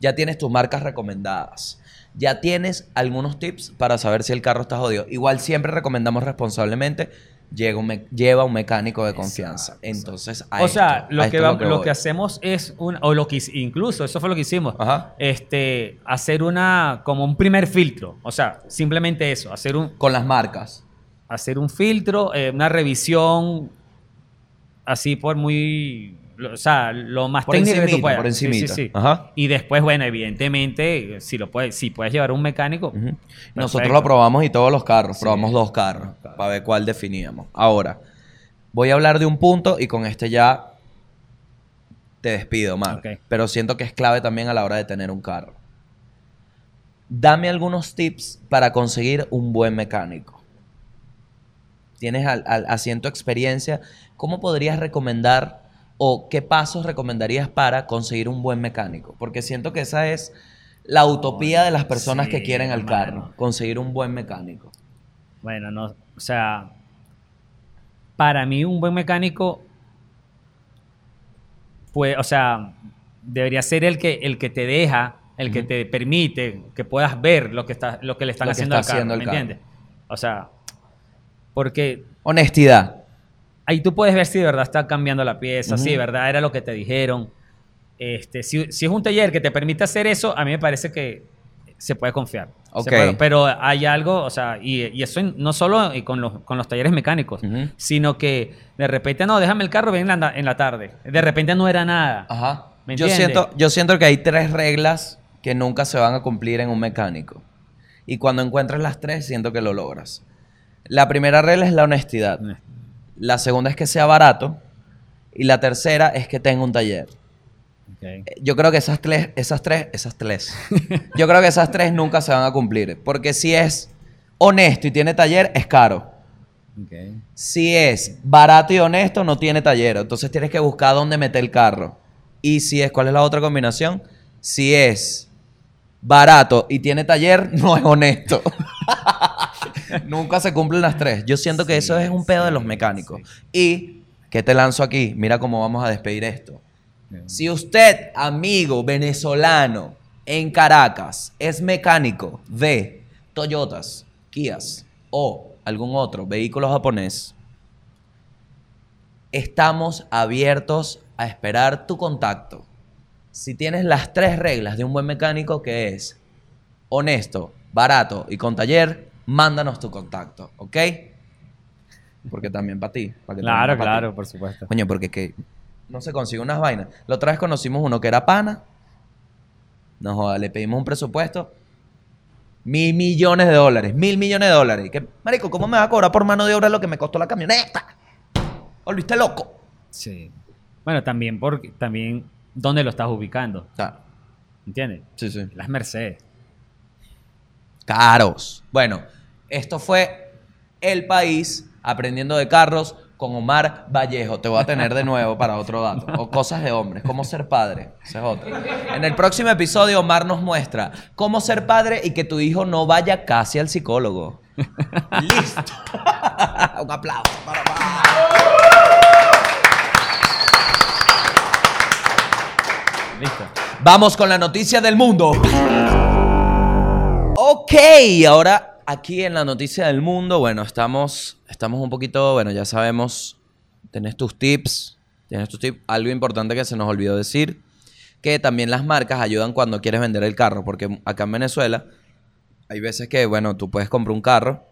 ya tienes tus marcas recomendadas. Ya tienes algunos tips para saber si el carro está jodido. Igual siempre recomendamos responsablemente, llega un lleva un mecánico de confianza. Entonces, a o sea, esto- lo a que, va- lo voy. que hacemos es un, o lo que incluso eso fue lo que hicimos. Ajá. Este, hacer una como un primer filtro, o sea, simplemente eso, hacer un Con las marcas. hacer un filtro, eh, una revisión así por muy lo- o sea, lo más Por técnico que tú puedas. por Sí, sí, encimita. sí. Ajá. Y después, bueno, evidentemente, si lo puedes, si puedes llevar un mecánico. Nosotros lo probamos y todos los carros. Probamos dos carros para ver cuál definíamos. Ahora, voy a hablar de un punto y con este ya te despido, Mar. Pero siento que es clave también a la hora de tener un carro. Dame algunos tips para conseguir un buen mecánico. Tienes al, al- así en tu experiencia, ¿cómo podrías recomendar o qué pasos recomendarías para conseguir un buen mecánico? Porque siento que esa es la utopía de las personas que quieren el hermano. carro, conseguir un buen mecánico. Bueno, no, o sea, para mí un buen mecánico, pues, o sea, debería ser el que, el que te deja, el que te permite que puedas ver lo que está, lo que le están Lo que haciendo, está al carro, haciendo el ¿me entiendes? O sea, porque Honestidad. Ahí tú puedes ver si de verdad está cambiando la pieza, si de verdad era lo que te dijeron. Este, si, si es un taller que te permite hacer eso, a mí me parece que se puede confiar. Se Ok. puede- pero hay algo, o sea, y, y eso no solo con los, con los talleres mecánicos, sino que de repente, no, déjame el carro, ven en la, en la tarde. De repente no era nada. Ajá. ¿Me Yo siento, yo siento que hay tres reglas que nunca se van a cumplir en un mecánico. Y cuando encuentres las tres, siento que lo logras. La primera regla es la honestidad. La segunda es que sea barato. Y la tercera es que tenga un taller. Ok. Yo creo que esas tres, esas tres, esas tres. Yo creo que esas tres nunca se van a cumplir. Porque si es honesto y tiene taller, es caro. Si es barato y honesto, no tiene taller. Entonces tienes que buscar dónde meter el carro. Y si es, ¿cuál es la otra combinación? Si es barato y tiene taller, no es honesto. Nunca se cumplen las tres. Yo siento que Sí, eso es un pedo de los sí, mecánicos. Y, ¿qué te lanzo aquí? Mira cómo vamos a despedir esto. Si usted, amigo venezolano en Caracas, es mecánico de Toyotas, Kias o algún otro vehículo japonés, estamos abiertos a esperar tu contacto. Si tienes las tres reglas de un buen mecánico, que es honesto, barato y con taller, mándanos tu contacto, ¿ok? Porque también para ti. para que Claro, pa' ti. claro, por supuesto. Coño, porque que no se consigue unas vainas. La otra vez conocimos uno que era pana. No joda, le pedimos un presupuesto. Mil millones de dólares. Mil millones de dólares. Que, marico, ¿cómo me va a cobrar por mano de obra lo que me costó la camioneta? Volviste loco. Sí. Bueno, también porque también dónde lo estás ubicando, ¿entiendes? sí, sí. Las Mercedes. Caros. Bueno, esto fue El País aprendiendo de carros con Omar Vallejo. Te voy a tener de nuevo para otro dato. O cosas de hombres. Cómo ser padre. Esa es otra. En el próximo episodio, Omar nos muestra cómo ser padre y que tu hijo no vaya casi al psicólogo. Listo. Un aplauso para Omar. ¿Listo? Vamos con la noticia del mundo. Ok, ahora aquí en la noticia del mundo, bueno, estamos, estamos un poquito, bueno, ya sabemos, tenés tus tips, tienes tus tips. Algo importante que se nos olvidó decir, que también las marcas ayudan cuando quieres vender el carro, porque acá en Venezuela hay veces que, bueno, tú puedes comprar un carro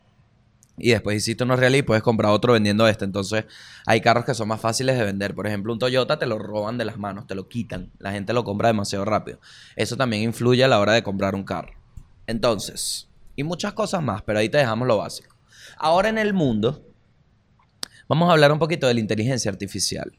y después hiciste unos real y puedes comprar otro vendiendo este. Entonces, hay carros que son más fáciles de vender. Por ejemplo, un Toyota te lo roban de las manos, te lo quitan. La gente lo compra demasiado rápido. Eso también influye a la hora de comprar un carro. Entonces, y muchas cosas más, pero ahí te dejamos lo básico. Ahora en el mundo, vamos a hablar un poquito de la inteligencia artificial.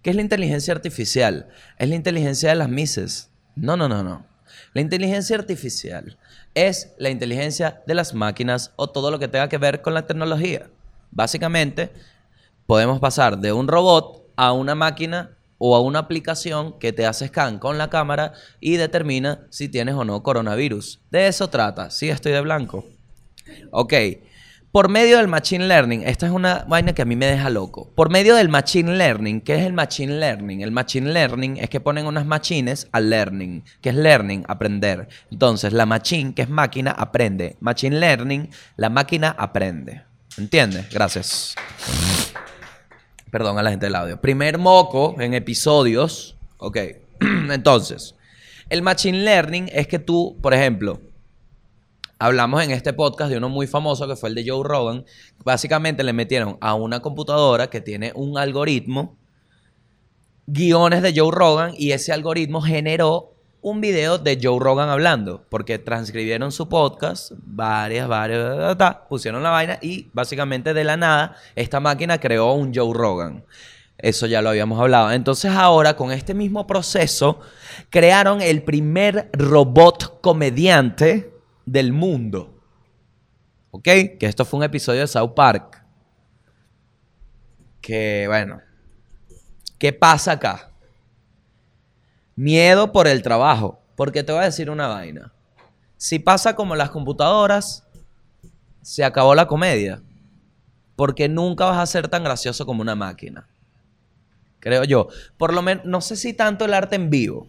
¿Qué es la inteligencia artificial? Es la inteligencia de las Mises. No, no, no, no. La inteligencia artificial es la inteligencia de las máquinas o todo lo que tenga que ver con la tecnología. Básicamente, podemos pasar de un robot a una máquina o a una aplicación que te hace scan con la cámara y determina si tienes o no coronavirus. De eso trata. Sí, estoy de blanco. Ok. Por medio del Machine Learning, esta es una vaina que a mí me deja loco. Por medio del Machine Learning, ¿qué es el Machine Learning? El Machine Learning es que ponen unas machines al learning, que es learning, aprender. Entonces, la machine, que es máquina, aprende. Machine Learning, la máquina aprende. ¿Entiendes? Gracias. Perdón a la gente del audio. Primer moco en episodios. Ok. Entonces, el Machine Learning es que tú, por ejemplo, hablamos en este podcast de uno muy famoso que fue el de Joe Rogan. Básicamente le metieron a una computadora que tiene un algoritmo, guiones de Joe Rogan, y ese algoritmo generó un video de Joe Rogan hablando, porque transcribieron su podcast, varias, varias, pusieron la vaina y básicamente de la nada esta máquina creó un Joe Rogan. Eso ya lo habíamos hablado. Entonces ahora con este mismo proceso crearon el primer robot comediante del mundo. ¿Ok? Que esto fue un episodio de South Park. Que bueno. ¿Qué pasa acá? Miedo por el trabajo. Porque te voy a decir una vaina. Si pasa como las computadoras, se acabó la comedia. Porque nunca vas a ser tan gracioso como una máquina. Creo yo. Por lo menos, no sé si tanto el arte en vivo.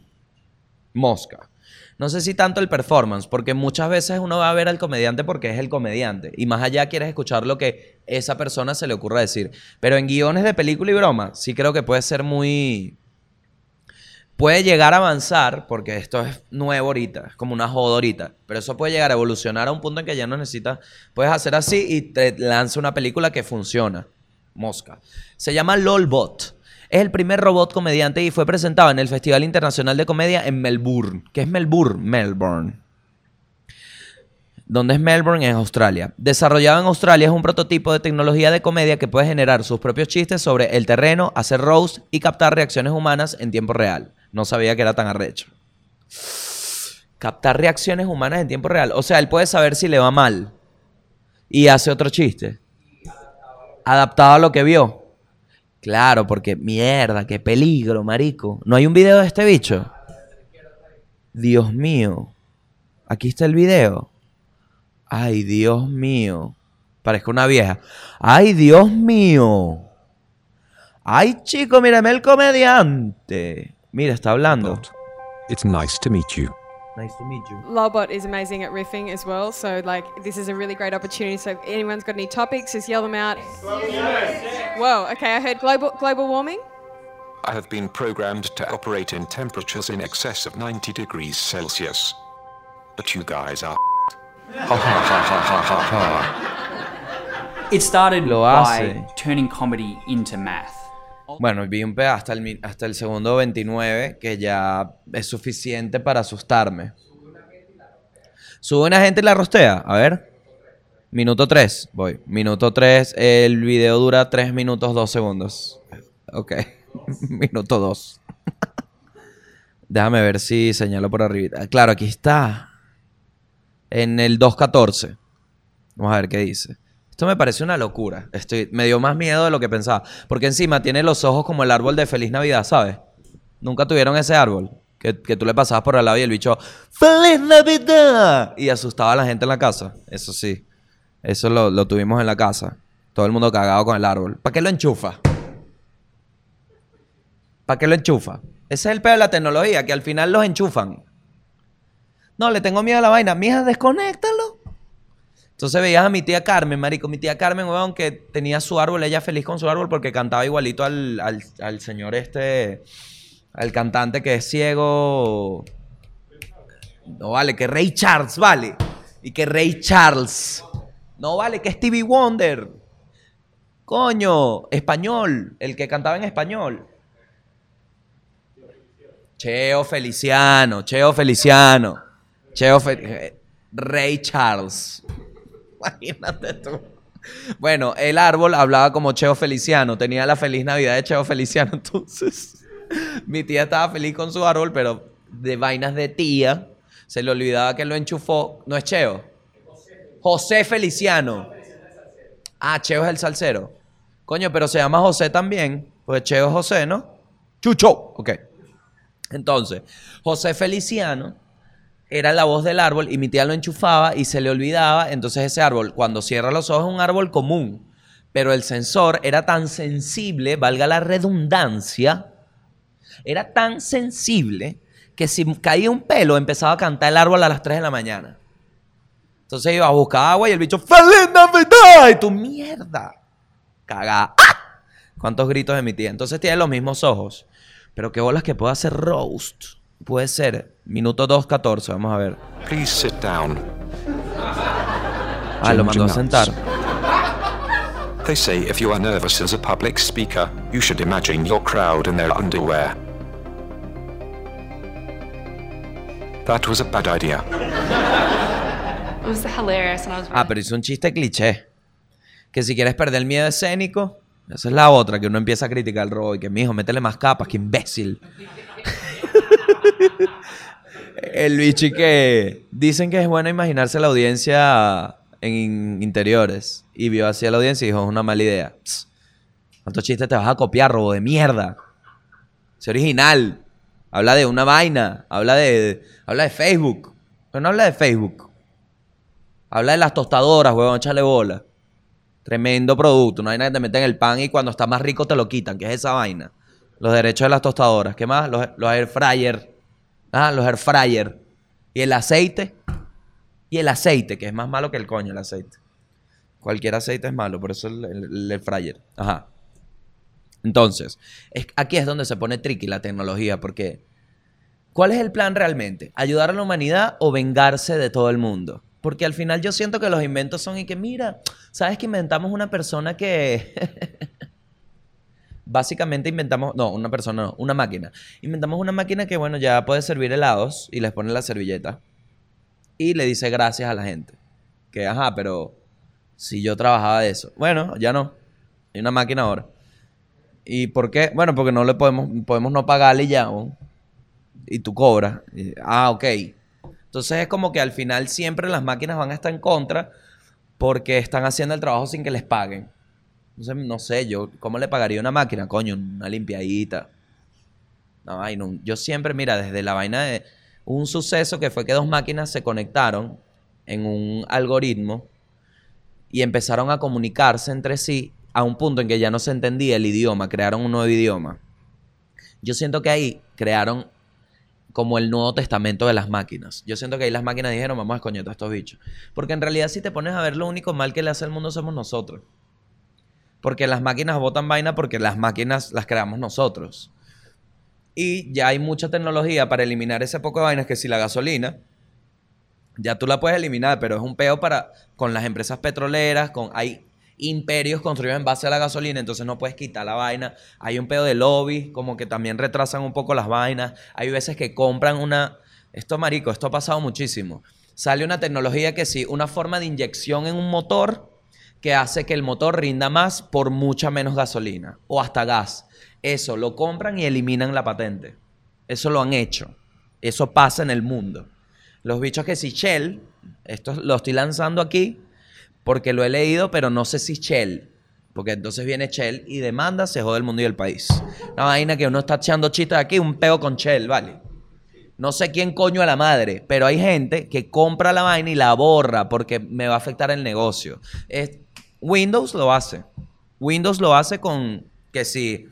Mosca. No sé si tanto el performance, porque muchas veces uno va a ver al comediante porque es el comediante. Y más allá quieres escuchar lo que esa persona se le ocurra decir. Pero en guiones de película y broma, sí creo que puede ser muy. Puede llegar a avanzar, porque esto es nuevo ahorita, es como una joda ahorita. Pero eso puede llegar a evolucionar a un punto en que ya no necesitas. Puedes hacer así y te lanza una película que funciona. Mosca. Se llama LOLBot. Es el primer robot comediante y fue presentado en el Festival Internacional de Comedia en Melbourne. ¿Qué es Melbourne? Melbourne. ¿Dónde es Melbourne? En Australia. Desarrollado en Australia, es un prototipo de tecnología de comedia que puede generar sus propios chistes sobre el terreno, hacer roast y captar reacciones humanas en tiempo real. No sabía que era tan arrecho. Captar reacciones humanas en tiempo real. O sea, él puede saber si le va mal y hace otro chiste. Adaptado a lo que vio. Claro, porque mierda, qué peligro, marico. ¿No hay un video de este bicho? Dios mío. Aquí está el video. Ay, Dios mío. Parezco una vieja. Ay, Dios mío. Ay, chico, mírame el comediante. Mira, está hablando. It's nice to meet you. Nice to meet you. Lolbot is amazing at riffing as well. So, like, this is a really great opportunity. So, if anyone's got any topics, just yell them out. Whoa, okay, I heard global, global warming. I have been programmed to operate in temperatures in excess of 90 degrees Celsius. But you guys are. Ha ha ha ha ha ha ha. It started Lo by hace. turning comedy into math. Bueno, vi hasta el, hasta el segundo 29 que ya es suficiente para asustarme. Sube una gente y la rostea. A ver. Minuto 3. Voy. Minuto 3. El video dura 3 minutos 2 segundos. Ok. Minuto 2. Déjame ver si señalo por arriba. Claro, aquí está. En el 2.14. Vamos a ver qué dice. Esto me parece una locura. Estoy, me dio más miedo de lo que pensaba. Porque encima tiene los ojos como el árbol de Feliz Navidad, ¿sabes? Nunca tuvieron ese árbol. Que, que tú le pasabas por al lado y el bicho, ¡Feliz Navidad! Y asustaba a la gente en la casa. Eso sí. Eso lo, lo tuvimos en la casa. Todo el mundo cagado con el árbol. ¿Para qué lo enchufa? ¿Para qué lo enchufa? Ese es el peor de la tecnología, que al final los enchufan. No, le tengo miedo a la vaina. Mija, desconéctalo. Entonces veías a mi tía Carmen, marico. Mi tía Carmen, weón, que tenía su árbol, ella feliz con su árbol porque cantaba igualito al, al- señor este, al cantante que es ciego. No vale, que Ray Charles, vale. Y que Ray Charles. No vale, que Stevie Wonder. Coño, español, el que cantaba en español. Cheo Feliciano, Cheo Feliciano. Cheo Fe- eh, Ray Charles. Imagínate tú. Bueno, el árbol hablaba como Cheo Feliciano, tenía la feliz Navidad de Cheo Feliciano, entonces mi tía estaba feliz con su árbol, pero de vainas de tía, se le olvidaba que lo enchufó, no es Cheo, José Feliciano. Ah, Cheo es el salsero. Coño, pero se llama José también, pues Cheo es José, ¿no? Chucho. Ok. Entonces, José Feliciano era la voz del árbol y mi tía lo enchufaba y se le olvidaba. Entonces ese árbol, cuando cierra los ojos, es un árbol común. Pero el sensor era tan sensible, valga la redundancia, era tan sensible que si caía un pelo empezaba a cantar el árbol a las 3 de la mañana. Entonces iba a buscar agua y el bicho, ¡Feliz Navidad! Y tu mierda. Cagada. ¡Ah! ¿Cuántos gritos emitía? Entonces tiene los mismos ojos. Pero qué bolas que puede hacer roast. Puede ser. Minuto 2.14, vamos a ver. Please sit down. Ah, lo mandó a sentar. They say if you are nervous as a public speaker, you should imagine your crowd in their underwear. That was a bad idea. It was hilarious, and I was Ah, pero hizo un chiste cliché. Que si quieres perder el miedo escénico, esa es la otra, que uno empieza a criticar el robo y que, mijo, métele más capas, que imbécil. El bicho y que dicen que es bueno imaginarse la audiencia en interiores. Y vio así a la audiencia y dijo, es una mala idea. ¿Cuántos chistes te vas a copiar, robo de mierda? Sé original. Habla de una vaina. Habla de, habla de Facebook. Pero no habla de Facebook. Habla de las tostadoras, huevón, échale bola. Tremendo producto. Una vaina que te meten el pan y cuando está más rico te lo quitan. ¿Qué es esa vaina? Los derechos de las tostadoras. ¿Qué más? Los, los air. Ah, los air fryer. Y el aceite. Y el aceite, que es más malo que el coño, el aceite. Cualquier aceite es malo, por eso el, el- el. Ajá. Entonces, es- aquí es donde se pone tricky la tecnología, porque ¿cuál es el plan realmente? ¿Ayudar a la humanidad o vengarse de todo el mundo? Porque al final yo siento que los inventos son y que, mira, ¿sabes que inventamos una persona que... Básicamente inventamos, no, una persona no, una máquina. Inventamos una máquina que, bueno, ya puede servir helados y les pone la servilleta y le dice gracias a la gente. Que, ajá, pero si yo trabajaba de eso. Bueno, ya no. Hay una máquina ahora. ¿Y por qué? Bueno, porque no le podemos, podemos no pagarle ya. ¿no? Y tú cobras. Ah, ok. Entonces es como que al final siempre las máquinas van a estar en contra porque están haciendo el trabajo sin que les paguen. Entonces, no sé, yo, ¿cómo le pagaría una máquina? Coño, una limpiadita. No, ay, no. Yo siempre, mira, desde la vaina de un suceso que fue que dos máquinas se conectaron en un algoritmo y empezaron a comunicarse entre sí a un punto en que ya no se entendía el idioma, crearon un nuevo idioma. Yo siento que ahí crearon como el Nuevo Testamento de las máquinas. Yo siento que ahí las máquinas dijeron, vamos a escoñetar a estos bichos. Porque en realidad si te pones a ver, lo único mal que le hace al mundo somos nosotros. Porque las máquinas botan vaina porque las máquinas las creamos nosotros. Y ya hay mucha tecnología para eliminar ese poco de vainas que si la gasolina, ya tú la puedes eliminar, pero es un peo para con las empresas petroleras, con hay imperios construidos en base a la gasolina, entonces no puedes quitar la vaina. Hay un peo de lobby, como que también retrasan un poco las vainas. Hay veces que compran una esto marico, esto ha pasado muchísimo. Sale una tecnología que sí, una forma de inyección en un motor que hace que el motor rinda más por mucha menos gasolina o hasta gas. Eso lo compran y eliminan la patente. Eso lo han hecho. Eso pasa en el mundo. Los bichos que si Shell, esto lo estoy lanzando aquí porque lo he leído, pero no sé si Shell. Porque entonces viene Shell y demanda, se jode el mundo y el país. Una vaina que uno está echando chistes aquí, un peo con Shell, ¿vale? No sé quién coño a la madre, pero hay gente que compra la vaina y la borra porque me va a afectar el negocio. Windows lo hace. Windows lo hace con que si,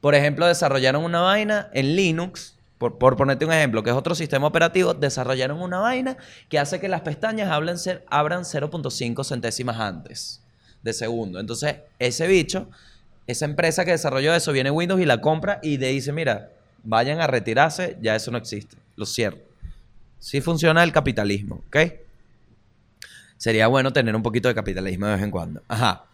por ejemplo, desarrollaron una vaina en Linux, por, por ponerte un ejemplo, que es otro sistema operativo, desarrollaron una vaina que hace que las pestañas ser- abran 0.5 centésimas antes de segundo. Entonces, ese bicho, esa empresa que desarrolló eso, viene Windows y la compra y le dice, mira, vayan a retirarse, ya eso no existe. Lo cierro. Sí funciona el capitalismo, ¿ok? Sería bueno tener un poquito de capitalismo de vez en cuando. Ajá.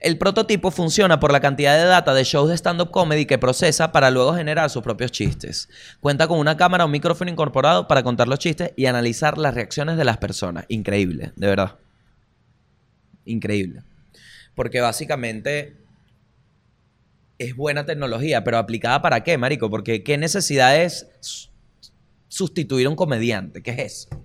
El prototipo funciona por la cantidad de data de shows de stand-up comedy que procesa para luego generar sus propios chistes. Cuenta con una cámara o un micrófono incorporado para contar los chistes y analizar las reacciones de las personas. Increíble, de verdad. Increíble. Porque básicamente es buena tecnología, pero aplicada para qué, marico? Porque qué necesidad es sustituir a un comediante. ¿Qué es eso?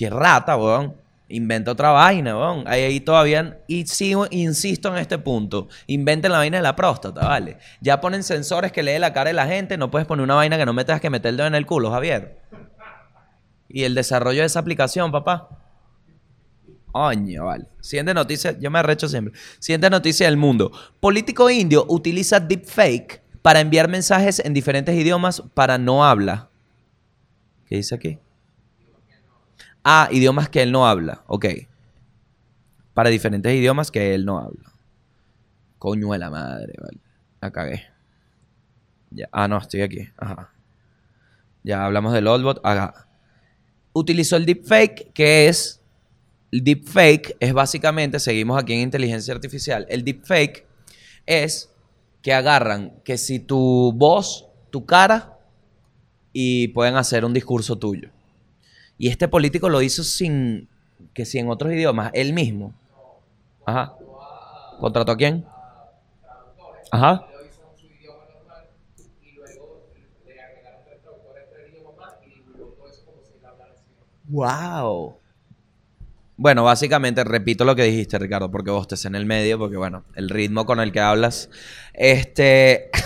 Qué rata, weón. Inventa otra vaina, weón. Ahí, ahí todavía. Y sigo, insisto en este punto. Inventen la vaina de la próstata, ¿vale? Ya ponen sensores que lee la cara de la gente. No puedes poner una vaina que no me tengas que meter el dedo en el culo, Javier. Y el desarrollo de esa aplicación, papá. Oño, vale. Siguiente noticia, yo me arrecho siempre. Siguiente noticia del mundo. Político indio utiliza deepfake para enviar mensajes en diferentes idiomas para no habla. ¿Qué dice aquí? Ah, idiomas que él no habla. Ok. Para diferentes idiomas que él no habla. Coño de la madre, vale. La cagué. Ya. Ah, no, estoy aquí. Ajá. Ya hablamos del Oldbot. Ajá. Utilizó el deepfake, que es. El deepfake es básicamente, seguimos aquí en inteligencia artificial. El deepfake es que agarran que si tu voz, tu cara, y pueden hacer un discurso tuyo. Y este político lo hizo sin que si en otros idiomas, él mismo. Ajá. ¿Contrató a quién? Ajá. Wow. Bueno, básicamente repito lo que dijiste, Ricardo, porque vos estés en el medio, porque bueno, el ritmo con el que hablas. Este.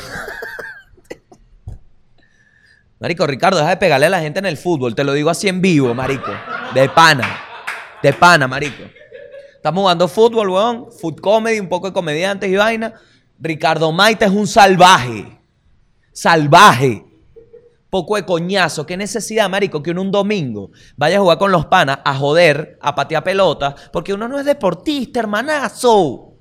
Marico, Ricardo, deja de pegarle a la gente en el fútbol. Te lo digo así en vivo, marico. De pana. De pana, marico. Estamos jugando fútbol, weón. Food comedy, un poco de comediantes y vaina. Ricardo Maita es un salvaje. Salvaje. Poco de coñazo. ¿Qué necesidad, marico, que uno un domingo vaya a jugar con los panas a joder, a patear pelota? Porque uno no es deportista, hermanazo.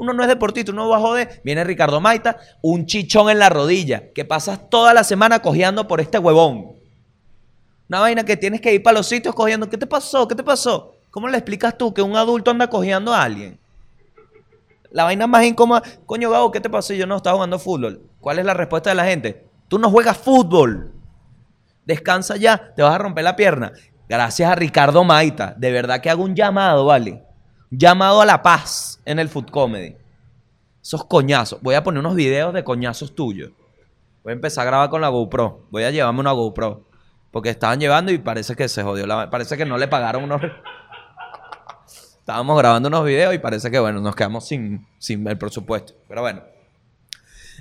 Uno no es deportista, uno va a joder. Viene Ricardo Maita, un chichón en la rodilla, que pasas toda la semana cojeando por este huevón. Una vaina que tienes que ir para los sitios cogiendo. ¿Qué te pasó? ¿Qué te pasó? ¿Cómo le explicas tú que un adulto anda cojeando a alguien? La vaina más incómoda. Coño, Gabo, ¿qué te pasó? Yo no estaba jugando fútbol. ¿Cuál es la respuesta de la gente? Tú no juegas fútbol. Descansa ya, te vas a romper la pierna. Gracias a Ricardo Maita. De verdad que hago un llamado, ¿vale? Llamado a la paz en el Food Comedy. Esos coñazos. Voy a poner unos videos de coñazos tuyos. Voy a empezar a grabar con la GoPro. Voy a llevarme una GoPro. Porque estaban llevando y parece que se jodió. Parece que no le pagaron unos... Estábamos grabando unos videos y parece que, bueno, nos quedamos sin, sin el presupuesto. Pero bueno.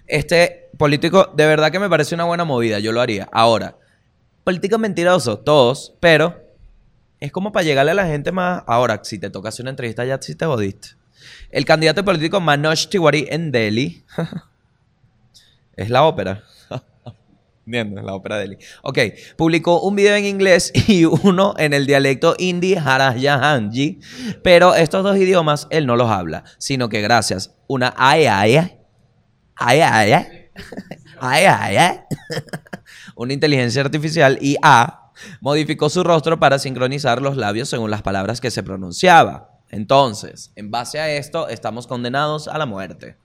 Este político, de verdad que me parece una buena movida. Yo lo haría. Ahora, políticos mentirosos, todos, pero es como para llegarle a la gente más. Ahora, si te toca una entrevista, ya sí te jodiste. El candidato político Manoj Tiwari en Delhi. es la ópera. Entiendo, es la ópera de Delhi. Ok, publicó un video en inglés y uno en el dialecto hindi Harajahanji, pero estos dos idiomas él no los habla, sino que gracias una ay ay ay ay ay ay, ay, ay una inteligencia artificial y a modificó su rostro para sincronizar los labios según las palabras que se pronunciaba. Entonces, en base a esto, estamos condenados a la muerte.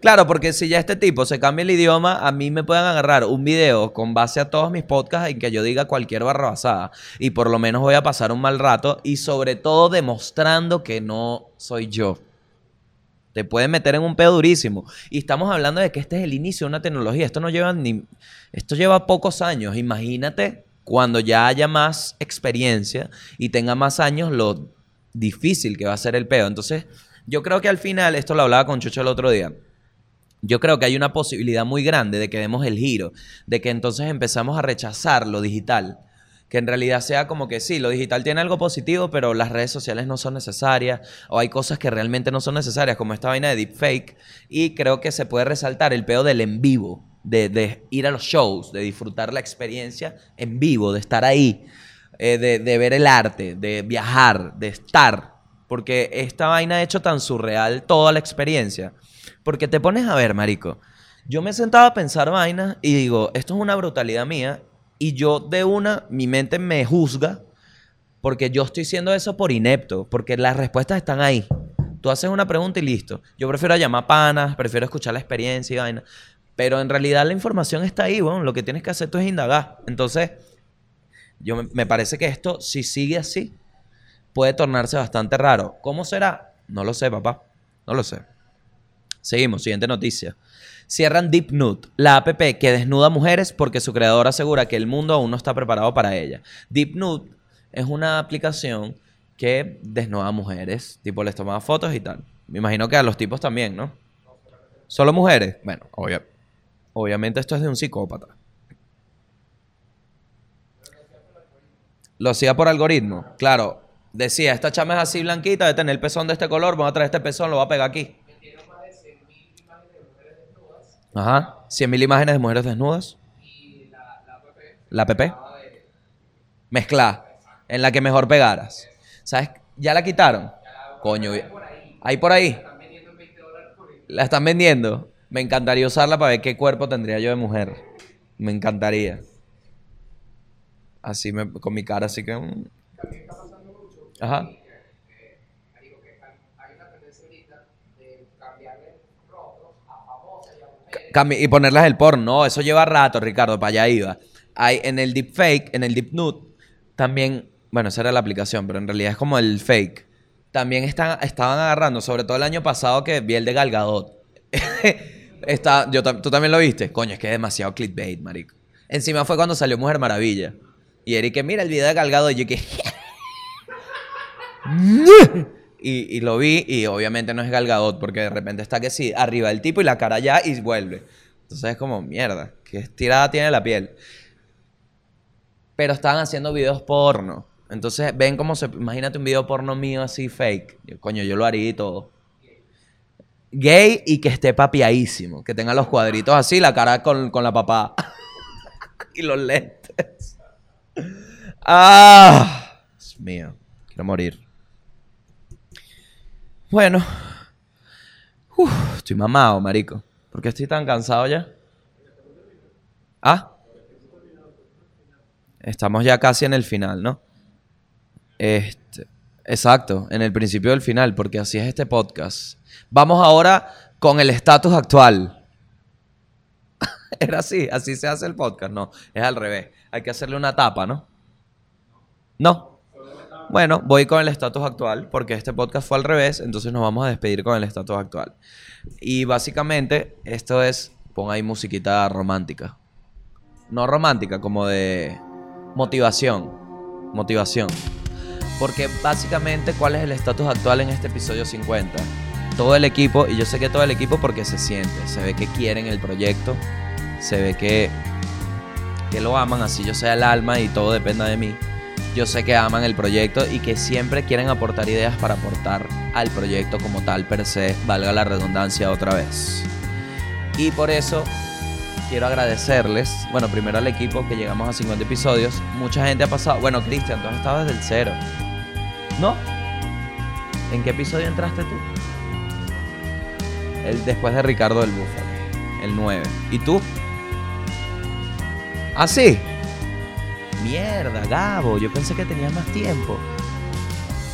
Claro, porque si ya este tipo se cambia el idioma, a mí me pueden agarrar un video con base a todos mis podcasts en que yo diga cualquier barrabasada. Y por lo menos voy a pasar un mal rato y sobre todo demostrando que no soy yo. Te pueden meter en un pedo durísimo. Y estamos hablando de que este es el inicio de una tecnología. Esto no lleva ni. Esto lleva pocos años. Imagínate cuando ya haya más experiencia y tenga más años lo difícil que va a ser el pedo. Entonces, yo creo que al final, esto lo hablaba con Chucho el otro día. Yo creo que hay una posibilidad muy grande de que demos el giro, de que entonces empezamos a rechazar lo digital que en realidad sea como que sí, lo digital tiene algo positivo, pero las redes sociales no son necesarias, o hay cosas que realmente no son necesarias, como esta vaina de deepfake, y creo que se puede resaltar el pedo del en vivo, de, ir a los shows, de disfrutar la experiencia en vivo, de estar ahí, eh, de, de ver el arte, de viajar, de estar, porque esta vaina ha hecho tan surreal toda la experiencia, porque te pones a ver, marico, yo me sentaba a pensar vainas y digo, esto es una brutalidad mía y yo de una, mi mente me juzga porque yo estoy haciendo eso por inepto, porque las respuestas están ahí. Tú haces una pregunta y listo. Yo prefiero llamar panas, prefiero escuchar la experiencia y vaina. Pero en realidad la información está ahí, bueno, lo que tienes que hacer tú es indagar. Entonces, yo me, me parece que esto, si sigue así, puede tornarse bastante raro. ¿Cómo será? No lo sé, papá. No lo sé. Seguimos, siguiente noticia. Cierran Deep Nude, la app que desnuda mujeres porque su creador asegura que el mundo aún no está preparado para ella. Deep Nude es una aplicación que desnuda mujeres, tipo les tomaba fotos y tal. Me imagino que a los tipos también, ¿no? ¿Solo mujeres? Bueno, obvia- obviamente esto es de un psicópata. Lo hacía por algoritmo. Claro, decía, esta chama es así blanquita, de tener el pezón de este color, voy a traer este pezón, lo voy a pegar aquí. Ajá. 100.000 imágenes de mujeres desnudas. La app. Mezcla. En la que mejor pegaras. ¿Sabes? ¿Ya la quitaron? Coño. Ahí por ahí. La están vendiendo. Me encantaría usarla para ver qué cuerpo tendría yo de mujer. Me encantaría. Así me, con mi cara, así que. mm. Ajá. Y ponerlas el porno. No, eso lleva rato, Ricardo, para allá iba. Hay, en el deepfake, en el deep nude, también, bueno, esa era la aplicación, pero en realidad es como el fake. También están, estaban agarrando, sobre todo el año pasado que vi el de Gal Gadot. Está, yo, ¿Tú también lo viste? Coño, es que es demasiado clickbait, marico. Encima fue cuando salió Mujer Maravilla. Y Eric, mira el video de Gal Gadot, y yo que... Y, y lo vi y obviamente no es Gal Gadot porque de repente está que sí, arriba el tipo y la cara allá y vuelve. Entonces es como, mierda, qué estirada tiene la piel. Pero estaban haciendo videos porno. Entonces ven cómo se... Imagínate un video porno mío así fake. Coño, yo lo haría y todo. Gay y que esté papiadísimo. Que tenga los cuadritos así, la cara con, con la papá. y los lentes. Ah, Dios mío. Quiero morir. Bueno. Estoy mamado, marico. ¿Por qué estoy tan cansado ya? Ah. Estamos ya casi en el final, ¿no? Este, exacto, en el principio del final, porque así es este podcast. Vamos ahora con el estatus actual. Era así, así se hace el podcast, no, es al revés. Hay que hacerle una tapa, ¿no? No. Bueno, voy con el estatus actual, porque este podcast fue al revés, entonces nos vamos a despedir con el estatus actual. Y básicamente, esto es, pon ahí musiquita romántica. No romántica, como de motivación. Motivación. Porque básicamente, ¿cuál es el estatus actual en este episodio 50? Todo el equipo, y yo sé que todo el equipo porque se siente, se ve que quieren el proyecto, se ve que, que lo aman, así yo sea el alma y todo dependa de mí. Yo sé que aman el proyecto y que siempre quieren aportar ideas para aportar al proyecto como tal per se, valga la redundancia otra vez. Y por eso quiero agradecerles, bueno, primero al equipo que llegamos a 50 episodios. Mucha gente ha pasado, bueno, Cristian, tú has estado desde el cero. ¿No? ¿En qué episodio entraste tú? El después de Ricardo del Búfalo, el 9. ¿Y tú? ¿Ah, sí? Mierda, Gabo, yo pensé que tenías más tiempo.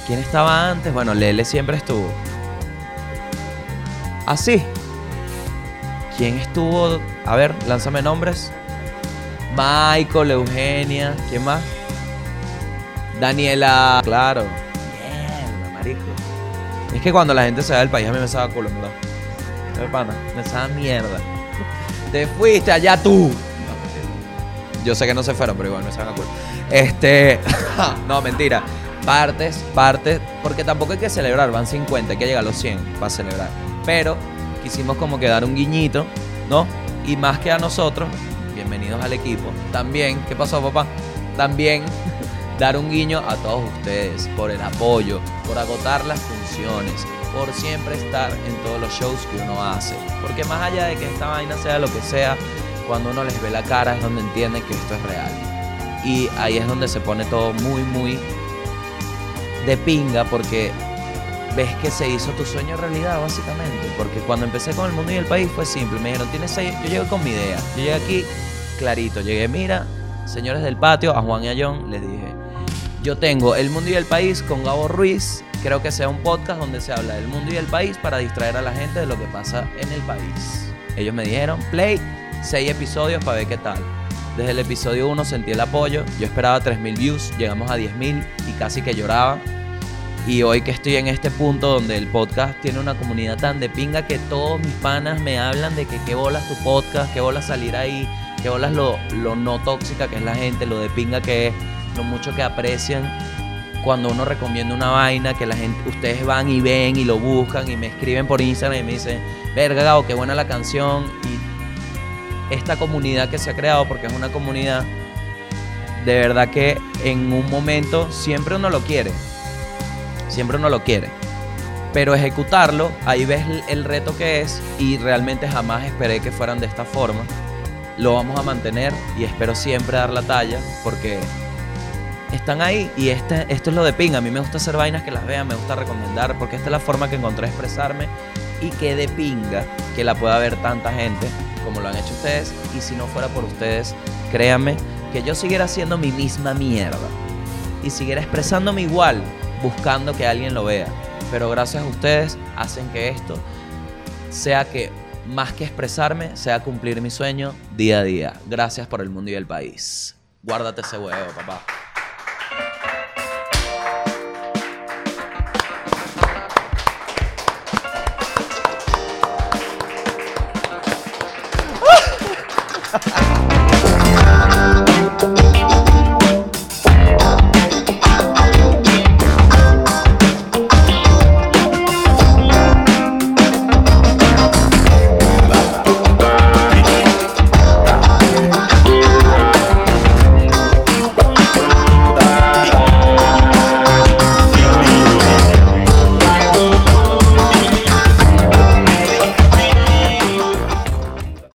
¿Quién estaba antes? Bueno, Lele siempre estuvo. ¿Ah, sí? ¿Quién estuvo? A ver, lánzame nombres. Michael, Eugenia, ¿quién más? Daniela, claro. Mierda, marico. Es que cuando la gente se va del país a mí me saca culo, ¿verdad? Eh, pana, me saca mierda. Te fuiste allá tú. Yo sé que no se fueron, pero igual me sacan culo. Este. no, mentira. Partes, partes. Porque tampoco hay que celebrar, van 50, hay que llegar a los 100 para celebrar. Pero quisimos como que dar un guiñito, ¿no? Y más que a nosotros, bienvenidos al equipo. También, ¿qué pasó, papá? También dar un guiño a todos ustedes por el apoyo, por agotar las funciones, por siempre estar en todos los shows que uno hace. Porque más allá de que esta vaina sea lo que sea, cuando uno les ve la cara es donde entienden que esto es real. Y ahí es donde se pone todo muy, muy de pinga porque ves que se hizo tu sueño realidad, básicamente. Porque cuando empecé con el mundo y el país fue simple. Me dijeron, tienes seis. Yo llegué con mi idea. Yo llegué aquí clarito. Llegué, mira, señores del patio, a Juan y a John, les dije, yo tengo El Mundo y el País con Gabo Ruiz. Creo que sea un podcast donde se habla del mundo y el país para distraer a la gente de lo que pasa en el país. Ellos me dijeron, play, seis episodios para ver qué tal. Desde el episodio 1 sentí el apoyo. Yo esperaba 3.000 views, llegamos a 10.000 y casi que lloraba. Y hoy que estoy en este punto donde el podcast tiene una comunidad tan de pinga que todos mis panas me hablan de que qué bolas tu podcast, qué bolas salir ahí, qué bolas lo, lo no tóxica que es la gente, lo de pinga que es, lo mucho que aprecian cuando uno recomienda una vaina que la gente, ustedes van y ven y lo buscan y me escriben por Instagram y me dicen, verga, Gabo, qué buena la canción. Esta comunidad que se ha creado, porque es una comunidad, de verdad que en un momento siempre uno lo quiere. Siempre uno lo quiere. Pero ejecutarlo, ahí ves el- reto que es y realmente jamás esperé que fueran de esta forma. Lo vamos a mantener y espero siempre dar la talla porque están ahí y este, esto es lo de pinga. A mí me gusta hacer vainas que las vean, me gusta recomendar, porque esta es la forma que encontré de expresarme y que de pinga que la pueda ver tanta gente como lo han hecho ustedes. Y si no fuera por ustedes, créanme que yo siguiera haciendo mi misma mierda y siguiera expresándome igual, buscando que alguien lo vea. Pero gracias a ustedes hacen que esto sea que más que expresarme, sea cumplir mi sueño día a día. Gracias por el mundo y el país. Guárdate ese huevo, papá.